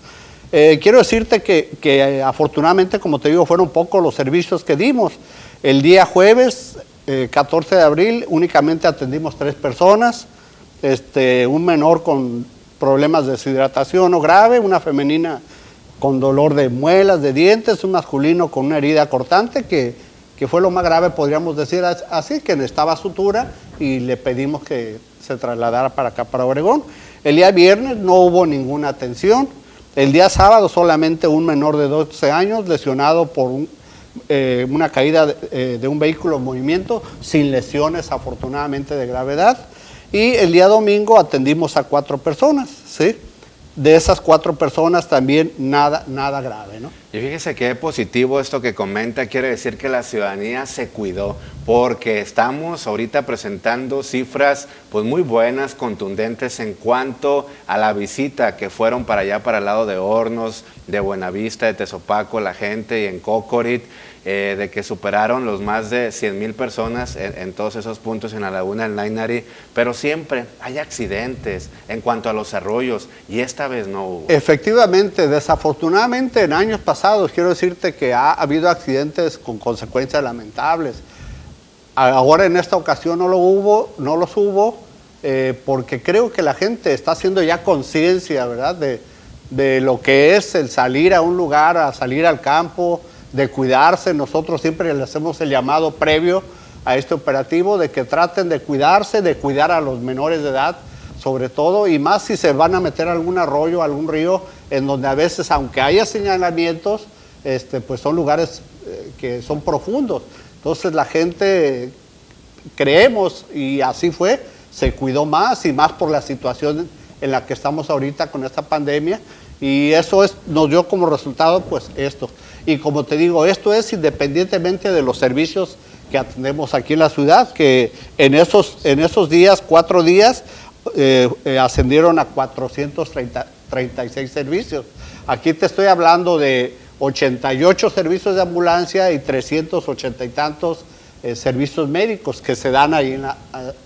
Eh, quiero decirte que, que, eh, afortunadamente, como te digo, fueron pocos los servicios que dimos. El día jueves, eh, 14 de abril, únicamente atendimos tres personas, este, un menor con problemas de deshidratación o grave, una femenina con dolor de muelas, de dientes, un masculino con una herida cortante que, que fue lo más grave, podríamos decir as- así, que necesitaba sutura y le pedimos que se trasladara para acá, para Obregón. El día viernes no hubo ninguna atención. El día sábado solamente un menor de 12 años lesionado por un- eh, una caída de, eh, de un vehículo en movimiento sin lesiones afortunadamente de gravedad. Y el día domingo atendimos a cuatro personas, ¿sí? De esas cuatro personas también nada, nada grave, ¿no? Y fíjese qué positivo esto que comenta, quiere decir que la ciudadanía se cuidó, porque estamos ahorita presentando cifras pues muy buenas, contundentes en cuanto a la visita que fueron para allá, para el lado de Hornos, de Buenavista, de Tezopaco, la gente y en Cocorit. Eh, de que superaron los más de 100 mil personas en, todos esos puntos en la laguna del Nainari, pero siempre hay accidentes en cuanto a los arroyos y esta vez no hubo. Efectivamente, desafortunadamente en años pasados quiero decirte que ha habido accidentes con consecuencias lamentables. Ahora en esta ocasión no lo hubo, no los hubo, eh, porque creo que la gente está haciendo ya conciencia, ¿verdad? De, de lo que es el salir a un lugar, a salir al campo, de cuidarse. Nosotros siempre le hacemos el llamado previo a este operativo de que traten de cuidarse, de cuidar a los menores de edad, sobre todo, y más si se van a meter a algún arroyo, algún río, en donde a veces, aunque haya señalamientos, este, pues son lugares eh, que son profundos. Entonces la gente, creemos, y así fue, se cuidó más y más por la situación en la que estamos ahorita con esta pandemia, y eso es, nos dio como resultado pues esto. Y como te digo, esto es independientemente de los servicios que atendemos aquí en la ciudad, que en esos, en esos días, cuatro días, eh, eh, ascendieron a 436 servicios. Aquí te estoy hablando de 88 servicios de ambulancia y 380 y tantos eh, servicios médicos que se dan ahí en la,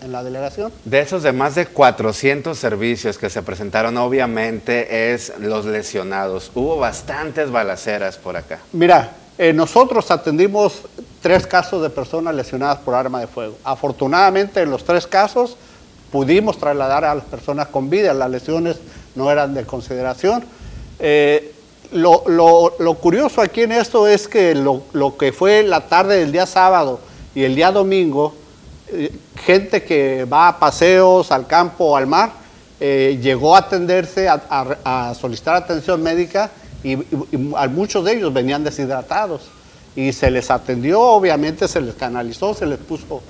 en la, delegación. De esos de más de 400 servicios que se presentaron, obviamente es los lesionados. Hubo bastantes balaceras por acá. Mira, eh, nosotros atendimos tres casos de personas lesionadas por arma de fuego. Afortunadamente en los tres casos pudimos trasladar a las personas con vida, las lesiones no eran de consideración. Eh, lo, lo, lo, curioso aquí en esto es que lo, lo que fue la tarde del día sábado, y el día domingo, eh, gente que va a paseos al campo o al mar, eh, llegó a atenderse, a, solicitar atención médica y, muchos de ellos venían deshidratados. Y se les atendió, obviamente se les canalizó, se les puso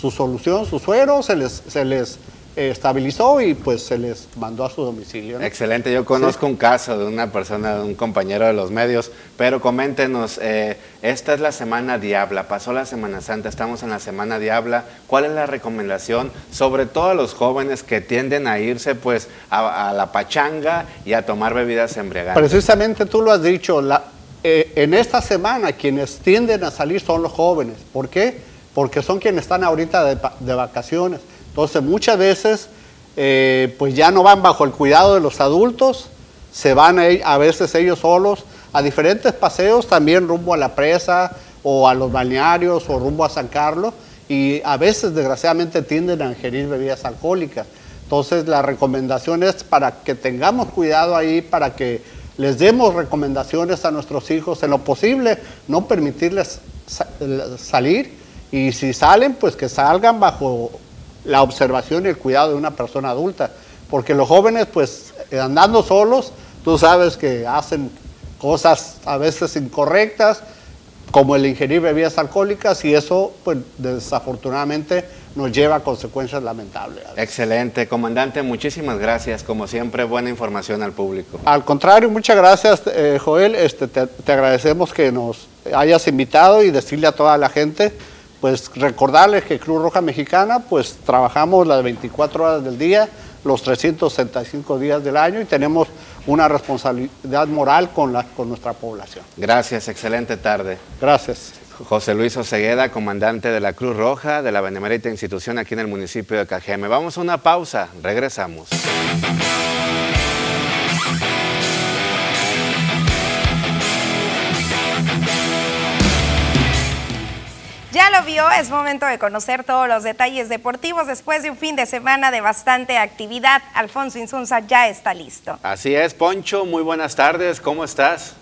su solución, su suero, se les, se les estabilizó y pues se les mandó a su domicilio. Excelente, yo conozco un caso de una persona, de un compañero de los medios, pero coméntenos, eh, esta es la Semana Diabla, pasó la Semana Santa, estamos en la Semana Diabla, ¿cuál es la recomendación, sobre todo a los jóvenes que tienden a irse pues a, la pachanga y a tomar bebidas embriagantes? Precisamente tú lo has dicho, la, eh, en esta semana quienes tienden a salir son los jóvenes, ¿por qué? Porque son quienes están ahorita de, de vacaciones entonces muchas veces eh, pues ya no van bajo el cuidado de los adultos, se van a, veces ellos solos a diferentes paseos, también rumbo a la presa o a los balnearios o rumbo a San Carlos y a veces desgraciadamente tienden a ingerir bebidas alcohólicas. Entonces la recomendación es para que tengamos cuidado ahí, para que les demos recomendaciones a nuestros hijos en lo posible, no permitirles salir y si salen, pues que salgan bajo la observación y el cuidado de una persona adulta. Porque los jóvenes, pues eh, andando solos, tú sabes que hacen cosas a veces incorrectas, como el ingerir bebidas alcohólicas, y eso, pues desafortunadamente, nos lleva a consecuencias lamentables. Excelente, comandante, muchísimas gracias. Como siempre, buena información al público. Al contrario, muchas gracias, eh, Joel. Este, te agradecemos que nos hayas invitado y decirle a toda la gente pues recordarles que Cruz Roja Mexicana, pues trabajamos las 24 horas del día, los 365 días del año y tenemos una responsabilidad moral con, la, con nuestra población. Gracias, excelente tarde. Gracias. José Luis Osegueda, comandante de la Cruz Roja de la Benemérita Institución aquí en el municipio de Cajeme. Vamos a una pausa, regresamos. Es momento de conocer todos los detalles deportivos después de un fin de semana de bastante actividad. Alfonso Insunza ya está listo. Así es, Poncho, muy buenas tardes, ¿cómo estás?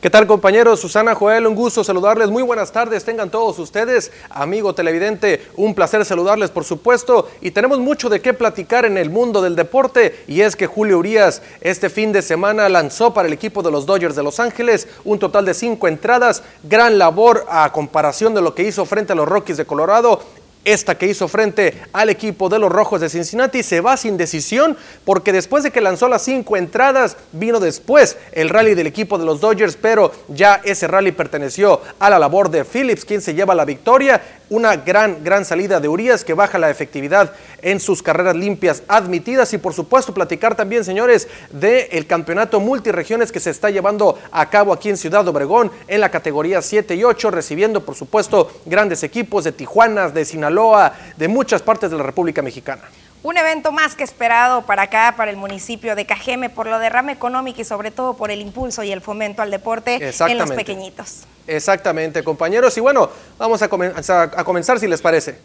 ¿Qué tal compañeros? Susana Joel, un gusto saludarles. Muy buenas tardes, tengan todos ustedes. Amigo televidente, un placer saludarles por supuesto. Y tenemos mucho de qué platicar en el mundo del deporte. Y es que Julio Urias este fin de semana lanzó para el equipo de los Dodgers de Los Ángeles un total de cinco entradas. Gran labor a comparación de lo que hizo frente a los Rockies de Colorado esta que hizo frente al equipo de los Rojos de Cincinnati se va sin decisión porque después de que lanzó las cinco entradas vino después el rally del equipo de los Dodgers, pero ya ese rally perteneció a la labor de Phillips, quien se lleva la victoria. Una gran, gran salida de Urias que baja la efectividad en sus carreras limpias admitidas y por supuesto platicar también, señores, del campeonato multiregiones que se está llevando a cabo aquí en Ciudad Obregón en la categoría 7 y 8, recibiendo por supuesto grandes equipos de Tijuana, de Sinaloa, de muchas partes de la República Mexicana. Un evento más que esperado para acá, para el municipio de Cajeme, por lo derrame económico y sobre todo por el impulso y el fomento al deporte en los pequeñitos. Exactamente, compañeros. Y bueno, vamos a, comenzar, a comenzar si les parece.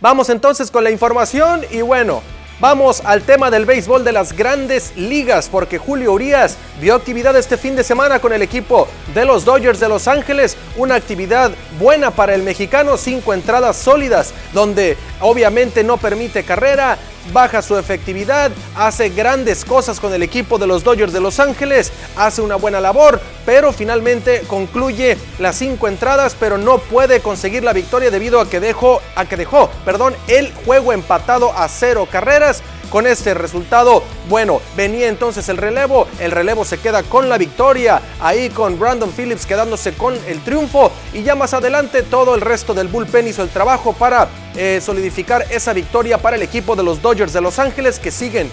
Vamos entonces con la información y bueno, Vamos al tema del béisbol de las grandes ligas, porque Julio Urias vio actividad este fin de semana con el equipo de los Dodgers de Los Ángeles, una actividad buena para el mexicano, cinco entradas sólidas, donde obviamente no permite carrera, baja su efectividad, hace grandes cosas con el equipo de los Dodgers de Los Ángeles, hace una buena labor, pero finalmente concluye las cinco entradas, pero no puede conseguir la victoria debido a que dejó, a que dejó, perdón, el juego empatado a cero carreras. Con este resultado, bueno, venía entonces el relevo, el relevo se queda con la victoria, ahí con Brandon Phillips quedándose con el triunfo. Y ya más adelante todo el resto del bullpen hizo el trabajo para eh, solidificar esa victoria para el equipo de los Dodgers de Los Ángeles que siguen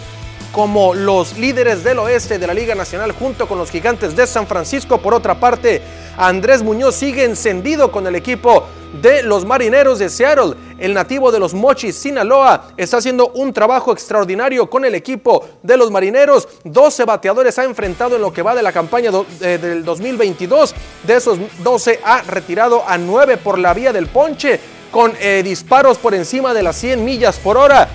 como los líderes del oeste de la Liga Nacional junto con los gigantes de San Francisco. Por otra parte, Andrés Muñoz sigue encendido con el equipo de los Marineros de Seattle. El nativo de los Mochis, Sinaloa, está haciendo un trabajo extraordinario con el equipo de los Marineros. 12 bateadores ha enfrentado en lo que va de la campaña del 2022. De esos 12 ha retirado a 9 por la vía del ponche con eh, disparos por encima de las 100 millas por hora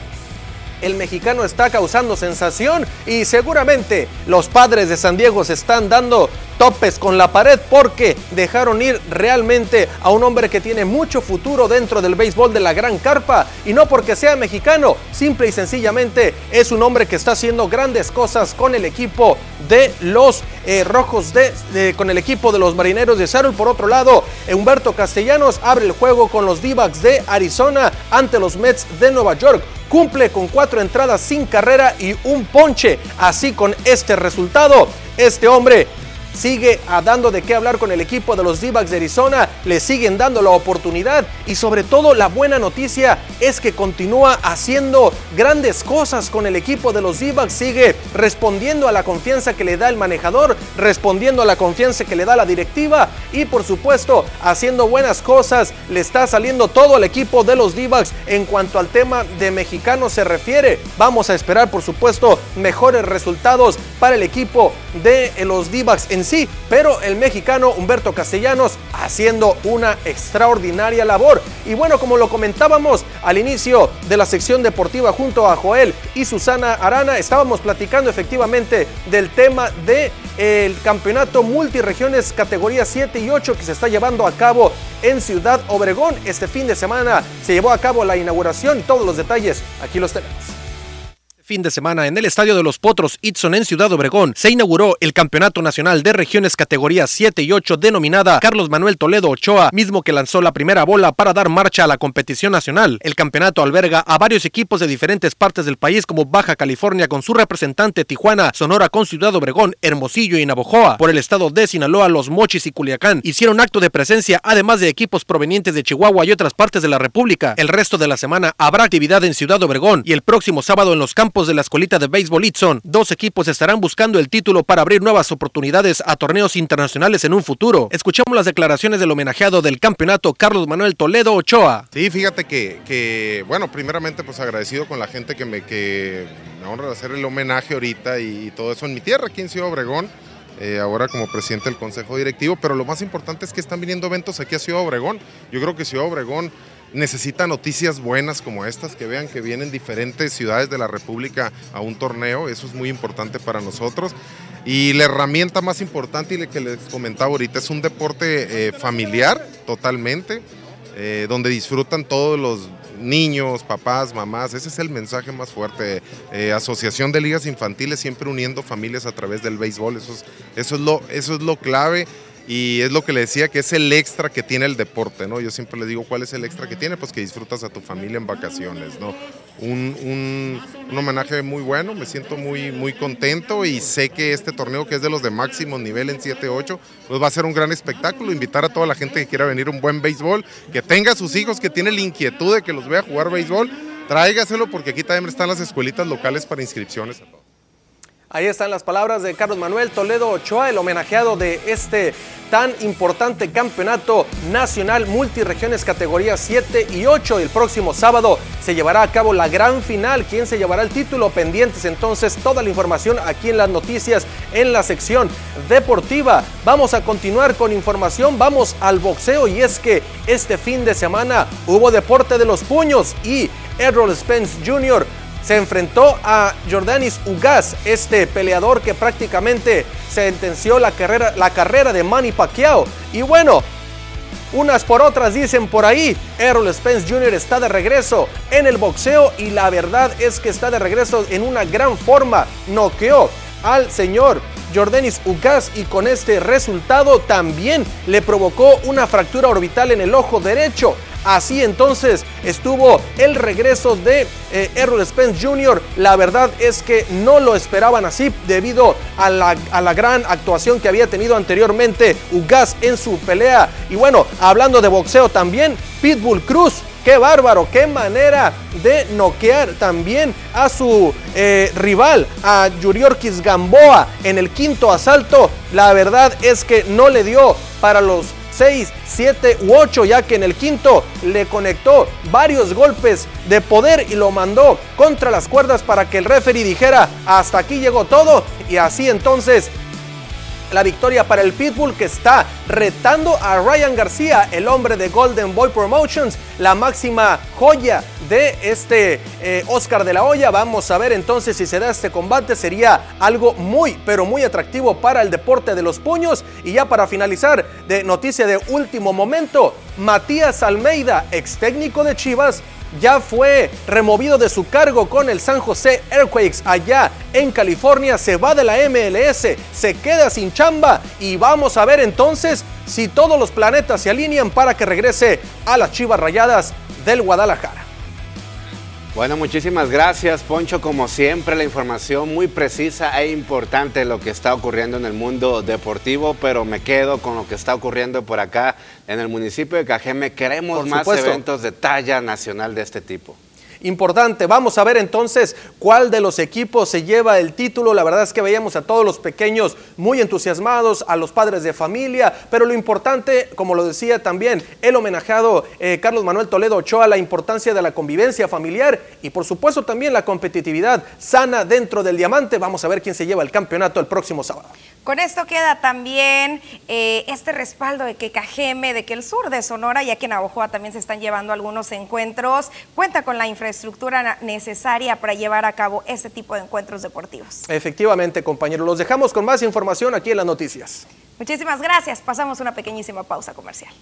el mexicano está causando sensación y seguramente los padres de San Diego se están dando topes con la pared porque dejaron ir realmente a un hombre que tiene mucho futuro dentro del béisbol de la gran carpa y no porque sea mexicano, simple y sencillamente es un hombre que está haciendo grandes cosas con el equipo de los eh, rojos de, con el equipo de los marineros de Seattle. Por otro lado, Humberto Castellanos abre el juego con los d de Arizona ante los Mets de Nueva York cumple con cuatro entradas sin carrera y un ponche. Así con este resultado, este hombre sigue dando de qué hablar con el equipo de los d de Arizona, le siguen dando la oportunidad y sobre todo la buena noticia es que continúa haciendo grandes cosas con el equipo de los d sigue respondiendo a la confianza que le da el manejador, respondiendo a la confianza que le da la directiva y por supuesto haciendo buenas cosas, le está saliendo todo el equipo de los d en cuanto al tema de mexicanos se refiere. Vamos a esperar por supuesto mejores resultados para el equipo de los d en sí, pero el mexicano Humberto Castellanos haciendo una extraordinaria labor. Y bueno, como lo comentábamos al inicio de la sección deportiva junto a Joel y Susana Arana, estábamos platicando efectivamente del tema de el campeonato multiregiones categoría 7 y 8 que se está llevando a cabo en Ciudad Obregón. Este fin de semana se llevó a cabo la inauguración y todos los detalles aquí los tenemos fin de semana en el Estadio de los Potros Itson en Ciudad Obregón se inauguró el Campeonato Nacional de Regiones categorías 7 y 8 denominada Carlos Manuel Toledo Ochoa, mismo que lanzó la primera bola para dar marcha a la competición nacional. El campeonato alberga a varios equipos de diferentes partes del país como Baja California con su representante Tijuana, Sonora con Ciudad Obregón, Hermosillo y Navojoa. Por el estado de Sinaloa, Los Mochis y Culiacán hicieron acto de presencia además de equipos provenientes de Chihuahua y otras partes de la República. El resto de la semana habrá actividad en Ciudad Obregón y el próximo sábado en los campos de la escolita de béisbol Itson, dos equipos estarán buscando el título para abrir nuevas oportunidades a torneos internacionales en un futuro. Escuchamos las declaraciones del homenajeado del campeonato, Carlos Manuel Toledo Ochoa. Sí, fíjate que, bueno, primeramente pues agradecido con la gente que me, que me honra hacer el homenaje ahorita y, todo eso en mi tierra, aquí en Ciudad Obregón. Eh, ahora como presidente del Consejo Directivo, pero lo más importante es que están viniendo eventos aquí a Ciudad Obregón. Yo creo que Ciudad Obregón necesita noticias buenas como estas, que vean que vienen diferentes ciudades de la República a un torneo, eso es muy importante para nosotros. Y la herramienta más importante y que les comentaba ahorita es un deporte eh, familiar totalmente, eh, donde disfrutan todos los niños, papás, mamás, ese es el mensaje más fuerte. Eh, Asociación de Ligas Infantiles siempre uniendo familias a través del béisbol, eso es, eso es, lo, eso es lo clave y es lo que le decía que es el extra que tiene el deporte, ¿no? Yo siempre le digo cuál es el extra que tiene, pues que disfrutas a tu familia en vacaciones, ¿no? Un, un, homenaje muy bueno, me siento muy, muy contento y sé que este torneo que es de los de máximo nivel en 7-8, pues va a ser un gran espectáculo, invitar a toda la gente que quiera venir un buen béisbol, que tenga sus hijos, que tiene la inquietud de que los vea jugar béisbol, tráigaselo porque aquí también están las escuelitas locales para inscripciones. Ahí están las palabras de Carlos Manuel Toledo Ochoa, el homenajeado de este tan importante campeonato nacional multiregiones categorías 7 y 8. El próximo sábado se llevará a cabo la gran final. ¿Quién se llevará el título? Pendientes entonces toda la información aquí en las noticias en la sección deportiva. Vamos a continuar con información, vamos al boxeo y es que este fin de semana hubo deporte de los puños y Errol Spence Jr se enfrentó a Jordanis Ugas, este peleador que prácticamente sentenció la carrera, la carrera de Manny Pacquiao. Y bueno, unas por otras dicen por ahí, Errol Spence Jr. está de regreso en el boxeo y la verdad es que está de regreso en una gran forma. Noqueó al señor Jordanis Ugas y con este resultado también le provocó una fractura orbital en el ojo derecho. Así entonces estuvo el regreso de eh, Errol Spence Jr. La verdad es que no lo esperaban así debido a la, a la gran actuación que había tenido anteriormente Ugas en su pelea. Y bueno, hablando de boxeo también, Pitbull Cruz qué bárbaro, qué manera de noquear también a su eh, rival, a Yuriorkis Gamboa en el quinto asalto. La verdad es que no le dio para los 6, 7 u 8, ya que en el quinto le conectó varios golpes de poder y lo mandó contra las cuerdas para que el referee dijera hasta aquí llegó todo y así entonces la victoria para el Pitbull que está retando a Ryan García, el hombre de Golden Boy Promotions, la máxima joya de este eh, Oscar de la Hoya. Vamos a ver entonces si se da este combate. Sería algo muy, pero muy atractivo para el deporte de los puños. Y ya para finalizar, de noticia de último momento, Matías Almeida, ex técnico de Chivas, ya fue removido de su cargo con el San José Earthquakes allá en California, se va de la MLS, se queda sin chamba y vamos a ver entonces si todos los planetas se alinean para que regrese a las Chivas Rayadas del Guadalajara. Bueno, muchísimas gracias, Poncho. Como siempre, la información muy precisa e importante de lo que está ocurriendo en el mundo deportivo, pero me quedo con lo que está ocurriendo por acá en el municipio de Cajeme. Queremos más eventos de talla nacional de este tipo importante. Vamos a ver entonces cuál de los equipos se lleva el título. La verdad es que veíamos a todos los pequeños muy entusiasmados, a los padres de familia, pero lo importante, como lo decía también el homenajeado eh, Carlos Manuel Toledo Ochoa, la importancia de la convivencia familiar y por supuesto también la competitividad sana dentro del diamante. Vamos a ver quién se lleva el campeonato el próximo sábado. Con esto queda también eh, este respaldo de que Cajeme, de que el sur de Sonora, ya que en Navojoa también se están llevando algunos encuentros, cuenta con la infraestructura necesaria para llevar a cabo este tipo de encuentros deportivos. Efectivamente, compañeros, los dejamos con más información aquí en las noticias. Muchísimas gracias. Pasamos una pequeñísima pausa comercial.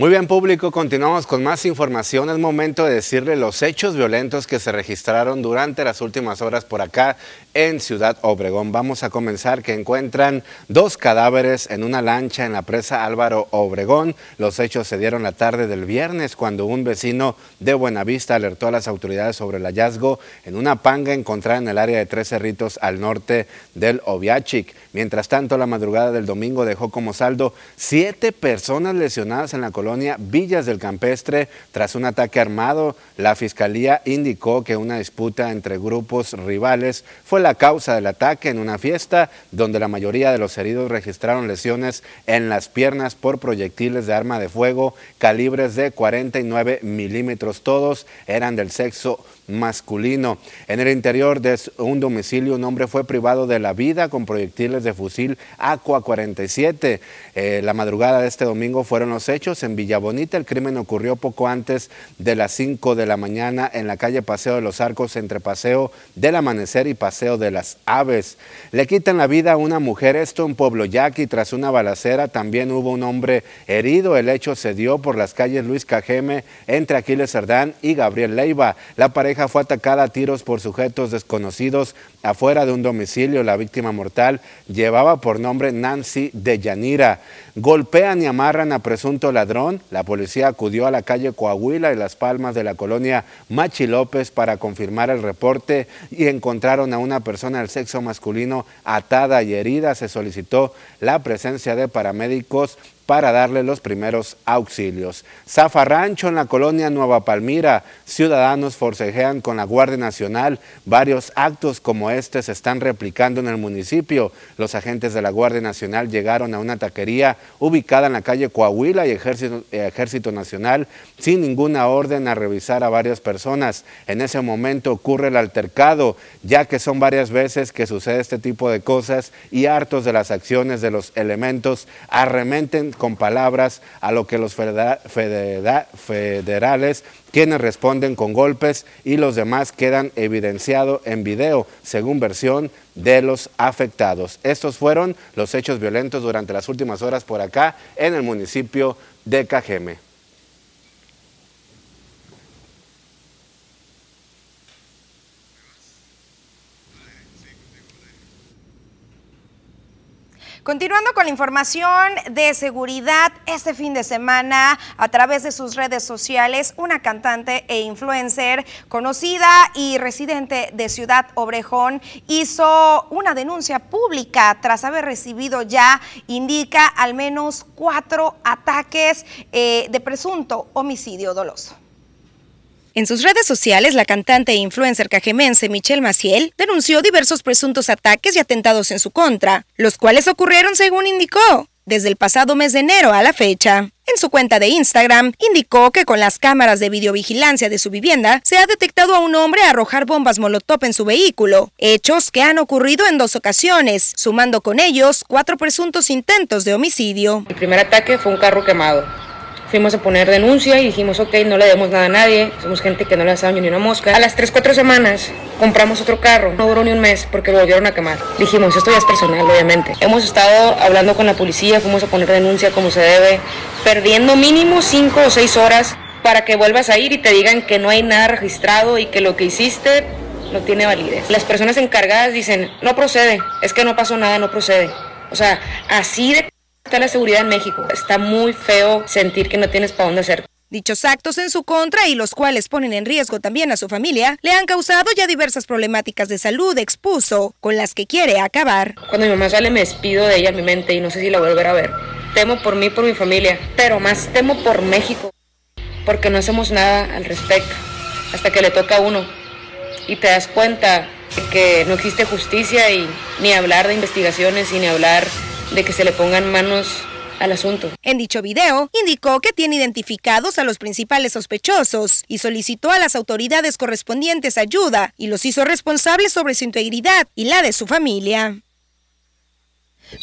Muy bien público, continuamos con más información. Es momento de decirle los hechos violentos que se registraron durante las últimas horas por acá en Ciudad Obregón. Vamos a comenzar que encuentran dos cadáveres en una lancha en la presa Álvaro Obregón. Los hechos se dieron la tarde del viernes cuando un vecino de Buenavista alertó a las autoridades sobre el hallazgo en una panga encontrada en el área de Tres Cerritos al norte del Oviachic. Mientras tanto, la madrugada del domingo dejó como saldo siete personas lesionadas en la colonia Villas del Campestre tras un ataque armado. La fiscalía indicó que una disputa entre grupos rivales fue la causa del ataque en una fiesta donde la mayoría de los heridos registraron lesiones en las piernas por proyectiles de arma de fuego calibres de 49 milímetros. Todos eran del sexo masculino. En el interior de un domicilio, un hombre fue privado de la vida con proyectiles de fusil Aqua 47. Eh, la madrugada de este domingo fueron los hechos en Villa Bonita. El crimen ocurrió poco antes de las 5 de la mañana en la calle Paseo de los Arcos entre Paseo del Amanecer y Paseo de las Aves. Le quitan la vida a una mujer, esto en Pueblo Yaqui, tras una balacera. También hubo un hombre herido. El hecho se dio por las calles Luis Cajeme entre Aquiles Cerdán y Gabriel Leiva. La pareja fue atacada a tiros por sujetos desconocidos afuera de un domicilio. La víctima mortal llevaba por nombre Nancy de Yanira. Golpean y amarran a presunto ladrón. La policía acudió a la calle Coahuila y Las Palmas de la colonia Machi López para confirmar el reporte y encontraron a una persona del sexo masculino atada y herida. Se solicitó la presencia de paramédicos para darle los primeros auxilios. Zafarrancho en la colonia Nueva Palmira, ciudadanos forcejean con la Guardia Nacional. Varios actos como este se están replicando en el municipio. Los agentes de la Guardia Nacional llegaron a una taquería ubicada en la calle Coahuila y Ejército, Ejército Nacional sin ninguna orden a revisar a varias personas. En ese momento ocurre el altercado, ya que son varias veces que sucede este tipo de cosas y hartos de las acciones de los elementos arrementen con palabras a lo que los federales quienes responden con golpes y los demás quedan evidenciados en video, según versión de los afectados. Estos fueron los hechos violentos durante las últimas horas por acá en el municipio de Cajeme. Continuando con la información de seguridad, este fin de semana, a través de sus redes sociales, una cantante e influencer conocida y residente de Ciudad Obrejón hizo una denuncia pública tras haber recibido ya, indica, al menos cuatro ataques eh, de presunto homicidio doloso. En sus redes sociales, la cantante e influencer cajemense Michelle Maciel denunció diversos presuntos ataques y atentados en su contra, los cuales ocurrieron según indicó desde el pasado mes de enero a la fecha. En su cuenta de Instagram, indicó que con las cámaras de videovigilancia de su vivienda se ha detectado a un hombre arrojar bombas molotov en su vehículo, hechos que han ocurrido en dos ocasiones, sumando con ellos cuatro presuntos intentos de homicidio. El primer ataque fue un carro quemado fuimos a poner denuncia y dijimos, ok, no le demos nada a nadie, somos gente que no le ha daño ni una mosca. A las 3, 4 semanas compramos otro carro, no duró ni un mes porque lo volvieron a quemar. Dijimos, esto ya es personal, obviamente. Hemos estado hablando con la policía, fuimos a poner denuncia como se debe, perdiendo mínimo 5 o 6 horas para que vuelvas a ir y te digan que no hay nada registrado y que lo que hiciste no tiene validez. Las personas encargadas dicen, no procede, es que no pasó nada, no procede. O sea, así de está la seguridad en México. Está muy feo sentir que no tienes para dónde hacer. Dichos actos en su contra y los cuales ponen en riesgo también a su familia, le han causado ya diversas problemáticas de salud, expuso, con las que quiere acabar. Cuando mi mamá sale me despido de ella en mi mente y no sé si la volveré a ver. Temo por mí, por mi familia, pero más temo por México, porque no hacemos nada al respecto, hasta que le toca a uno. Y te das cuenta de que no existe justicia y ni hablar de investigaciones y ni hablar de que se le pongan manos al asunto. En dicho video, indicó que tiene identificados a los principales sospechosos y solicitó a las autoridades correspondientes ayuda y los hizo responsables sobre su integridad y la de su familia.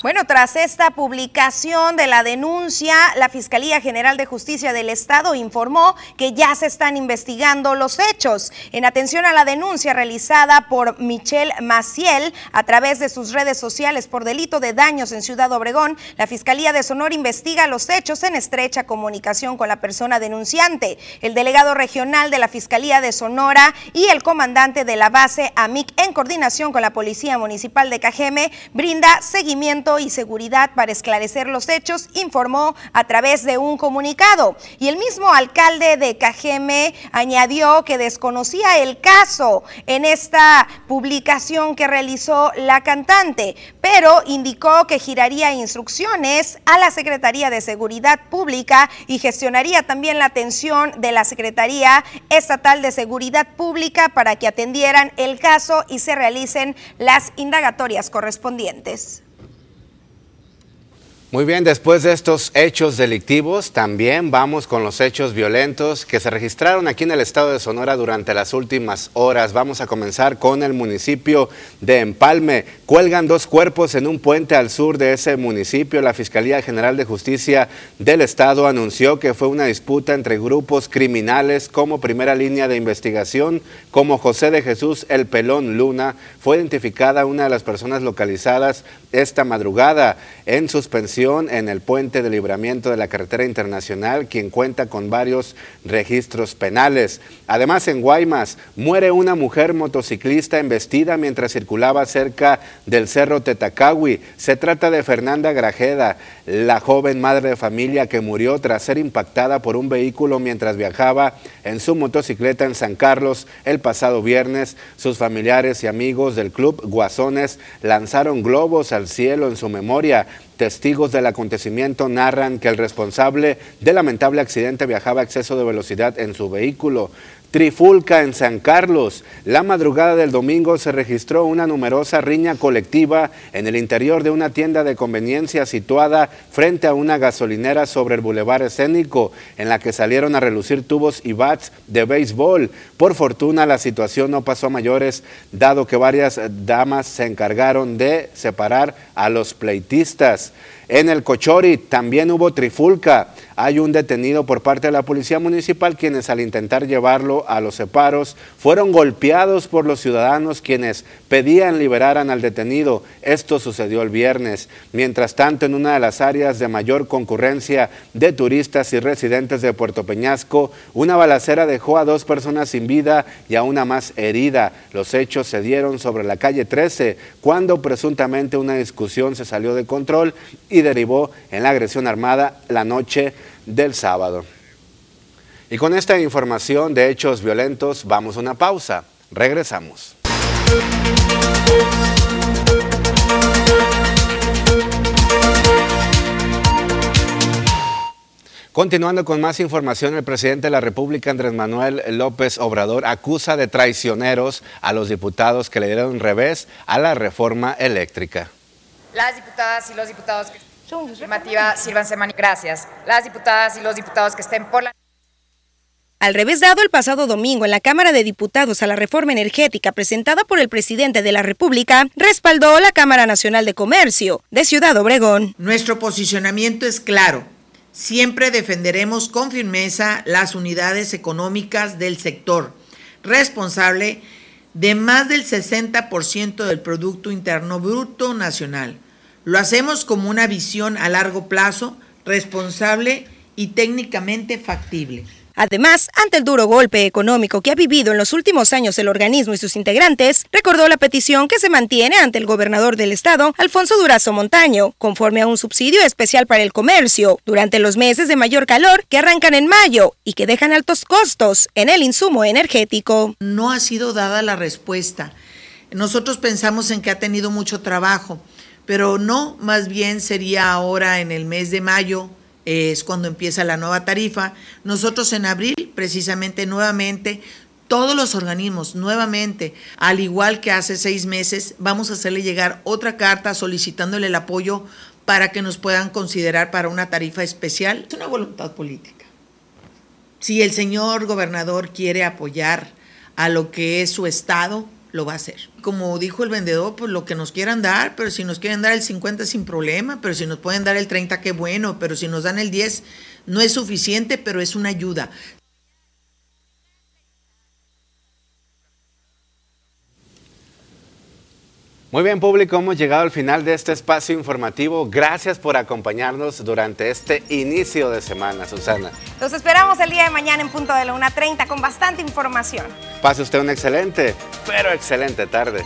Bueno, tras esta publicación de la denuncia, la Fiscalía General de Justicia del Estado informó que ya se están investigando los hechos. En atención a la denuncia realizada por Michelle Maciel a través de sus redes sociales por delito de daños en Ciudad Obregón, la Fiscalía de Sonora investiga los hechos en estrecha comunicación con la persona denunciante. El delegado regional de la Fiscalía de Sonora y el comandante de la base AMIC en coordinación con la Policía Municipal de Cajeme brinda seguimiento y Seguridad para esclarecer los hechos, informó a través de un comunicado. Y el mismo alcalde de Cajeme añadió que desconocía el caso en esta publicación que realizó la cantante, pero indicó que giraría instrucciones a la Secretaría de Seguridad Pública y gestionaría también la atención de la Secretaría Estatal de Seguridad Pública para que atendieran el caso y se realicen las indagatorias correspondientes. Muy bien, después de estos hechos delictivos, también vamos con los hechos violentos que se registraron aquí en el estado de Sonora durante las últimas horas. Vamos a comenzar con el municipio de Empalme. Cuelgan dos cuerpos en un puente al sur de ese municipio. La Fiscalía General de Justicia del estado anunció que fue una disputa entre grupos criminales como primera línea de investigación, como José de Jesús El Pelón Luna. Fue identificada una de las personas localizadas esta madrugada en suspensión en el puente de libramiento de la carretera internacional, quien cuenta con varios registros penales. Además, en Guaymas muere una mujer motociclista embestida mientras circulaba cerca del cerro Tetacawi. Se trata de Fernanda Grajeda, la joven madre de familia que murió tras ser impactada por un vehículo mientras viajaba en su motocicleta en San Carlos el pasado viernes. Sus familiares y amigos del club Guasones lanzaron globos al cielo en su memoria. Testigos del acontecimiento narran que el responsable del lamentable accidente viajaba a exceso de velocidad en su vehículo. Trifulca en San Carlos. La madrugada del domingo se registró una numerosa riña colectiva en el interior de una tienda de conveniencia situada frente a una gasolinera sobre el bulevar escénico, en la que salieron a relucir tubos y bats de béisbol. Por fortuna la situación no pasó a mayores, dado que varias damas se encargaron de separar a los pleitistas. En el Cochori también hubo trifulca. Hay un detenido por parte de la policía municipal quienes al intentar llevarlo a los separos fueron golpeados por los ciudadanos quienes pedían liberaran al detenido. Esto sucedió el viernes. Mientras tanto, en una de las áreas de mayor concurrencia de turistas y residentes de Puerto Peñasco, una balacera dejó a dos personas sin vida y a una más herida. Los hechos se dieron sobre la calle 13 cuando presuntamente una discusión se salió de control y derivó en la agresión armada la noche del sábado. Y con esta información de hechos violentos vamos a una pausa. Regresamos. Continuando con más información, el presidente de la República, Andrés Manuel López Obrador, acusa de traicioneros a los diputados que le dieron revés a la reforma eléctrica. Las diputadas y los diputados que afirmativa, sírvanse Gracias. Las diputadas y los diputados que estén por la al revés dado el pasado domingo en la Cámara de Diputados a la reforma energética presentada por el presidente de la República, respaldó la Cámara Nacional de Comercio de Ciudad Obregón. Nuestro posicionamiento es claro. Siempre defenderemos con firmeza las unidades económicas del sector, responsable de más del 60% del Producto Interno Bruto Nacional lo hacemos como una visión a largo plazo, responsable y técnicamente factible. Además, ante el duro golpe económico que ha vivido en los últimos años el organismo y sus integrantes, recordó la petición que se mantiene ante el gobernador del estado, Alfonso Durazo Montaño, conforme a un subsidio especial para el comercio durante los meses de mayor calor que arrancan en mayo y que dejan altos costos en el insumo energético. No ha sido dada la respuesta. Nosotros pensamos en que ha tenido mucho trabajo pero no, más bien sería ahora en el mes de mayo, es cuando empieza la nueva tarifa. Nosotros en abril, precisamente nuevamente, todos los organismos, nuevamente, al igual que hace seis meses, vamos a hacerle llegar otra carta solicitándole el apoyo para que nos puedan considerar para una tarifa especial. Es una voluntad política. Si el señor gobernador quiere apoyar a lo que es su estado, lo va a hacer. Como dijo el vendedor, pues lo que nos quieran dar, pero si nos quieren dar el 50 sin problema, pero si nos pueden dar el 30, qué bueno, pero si nos dan el 10, no es suficiente, pero es una ayuda. Muy bien, público, hemos llegado al final de este espacio informativo. Gracias por acompañarnos durante este inicio de semana, Susana. Los esperamos el día de mañana en punto de la 1.30 con bastante información. Pase usted una excelente, pero excelente tarde.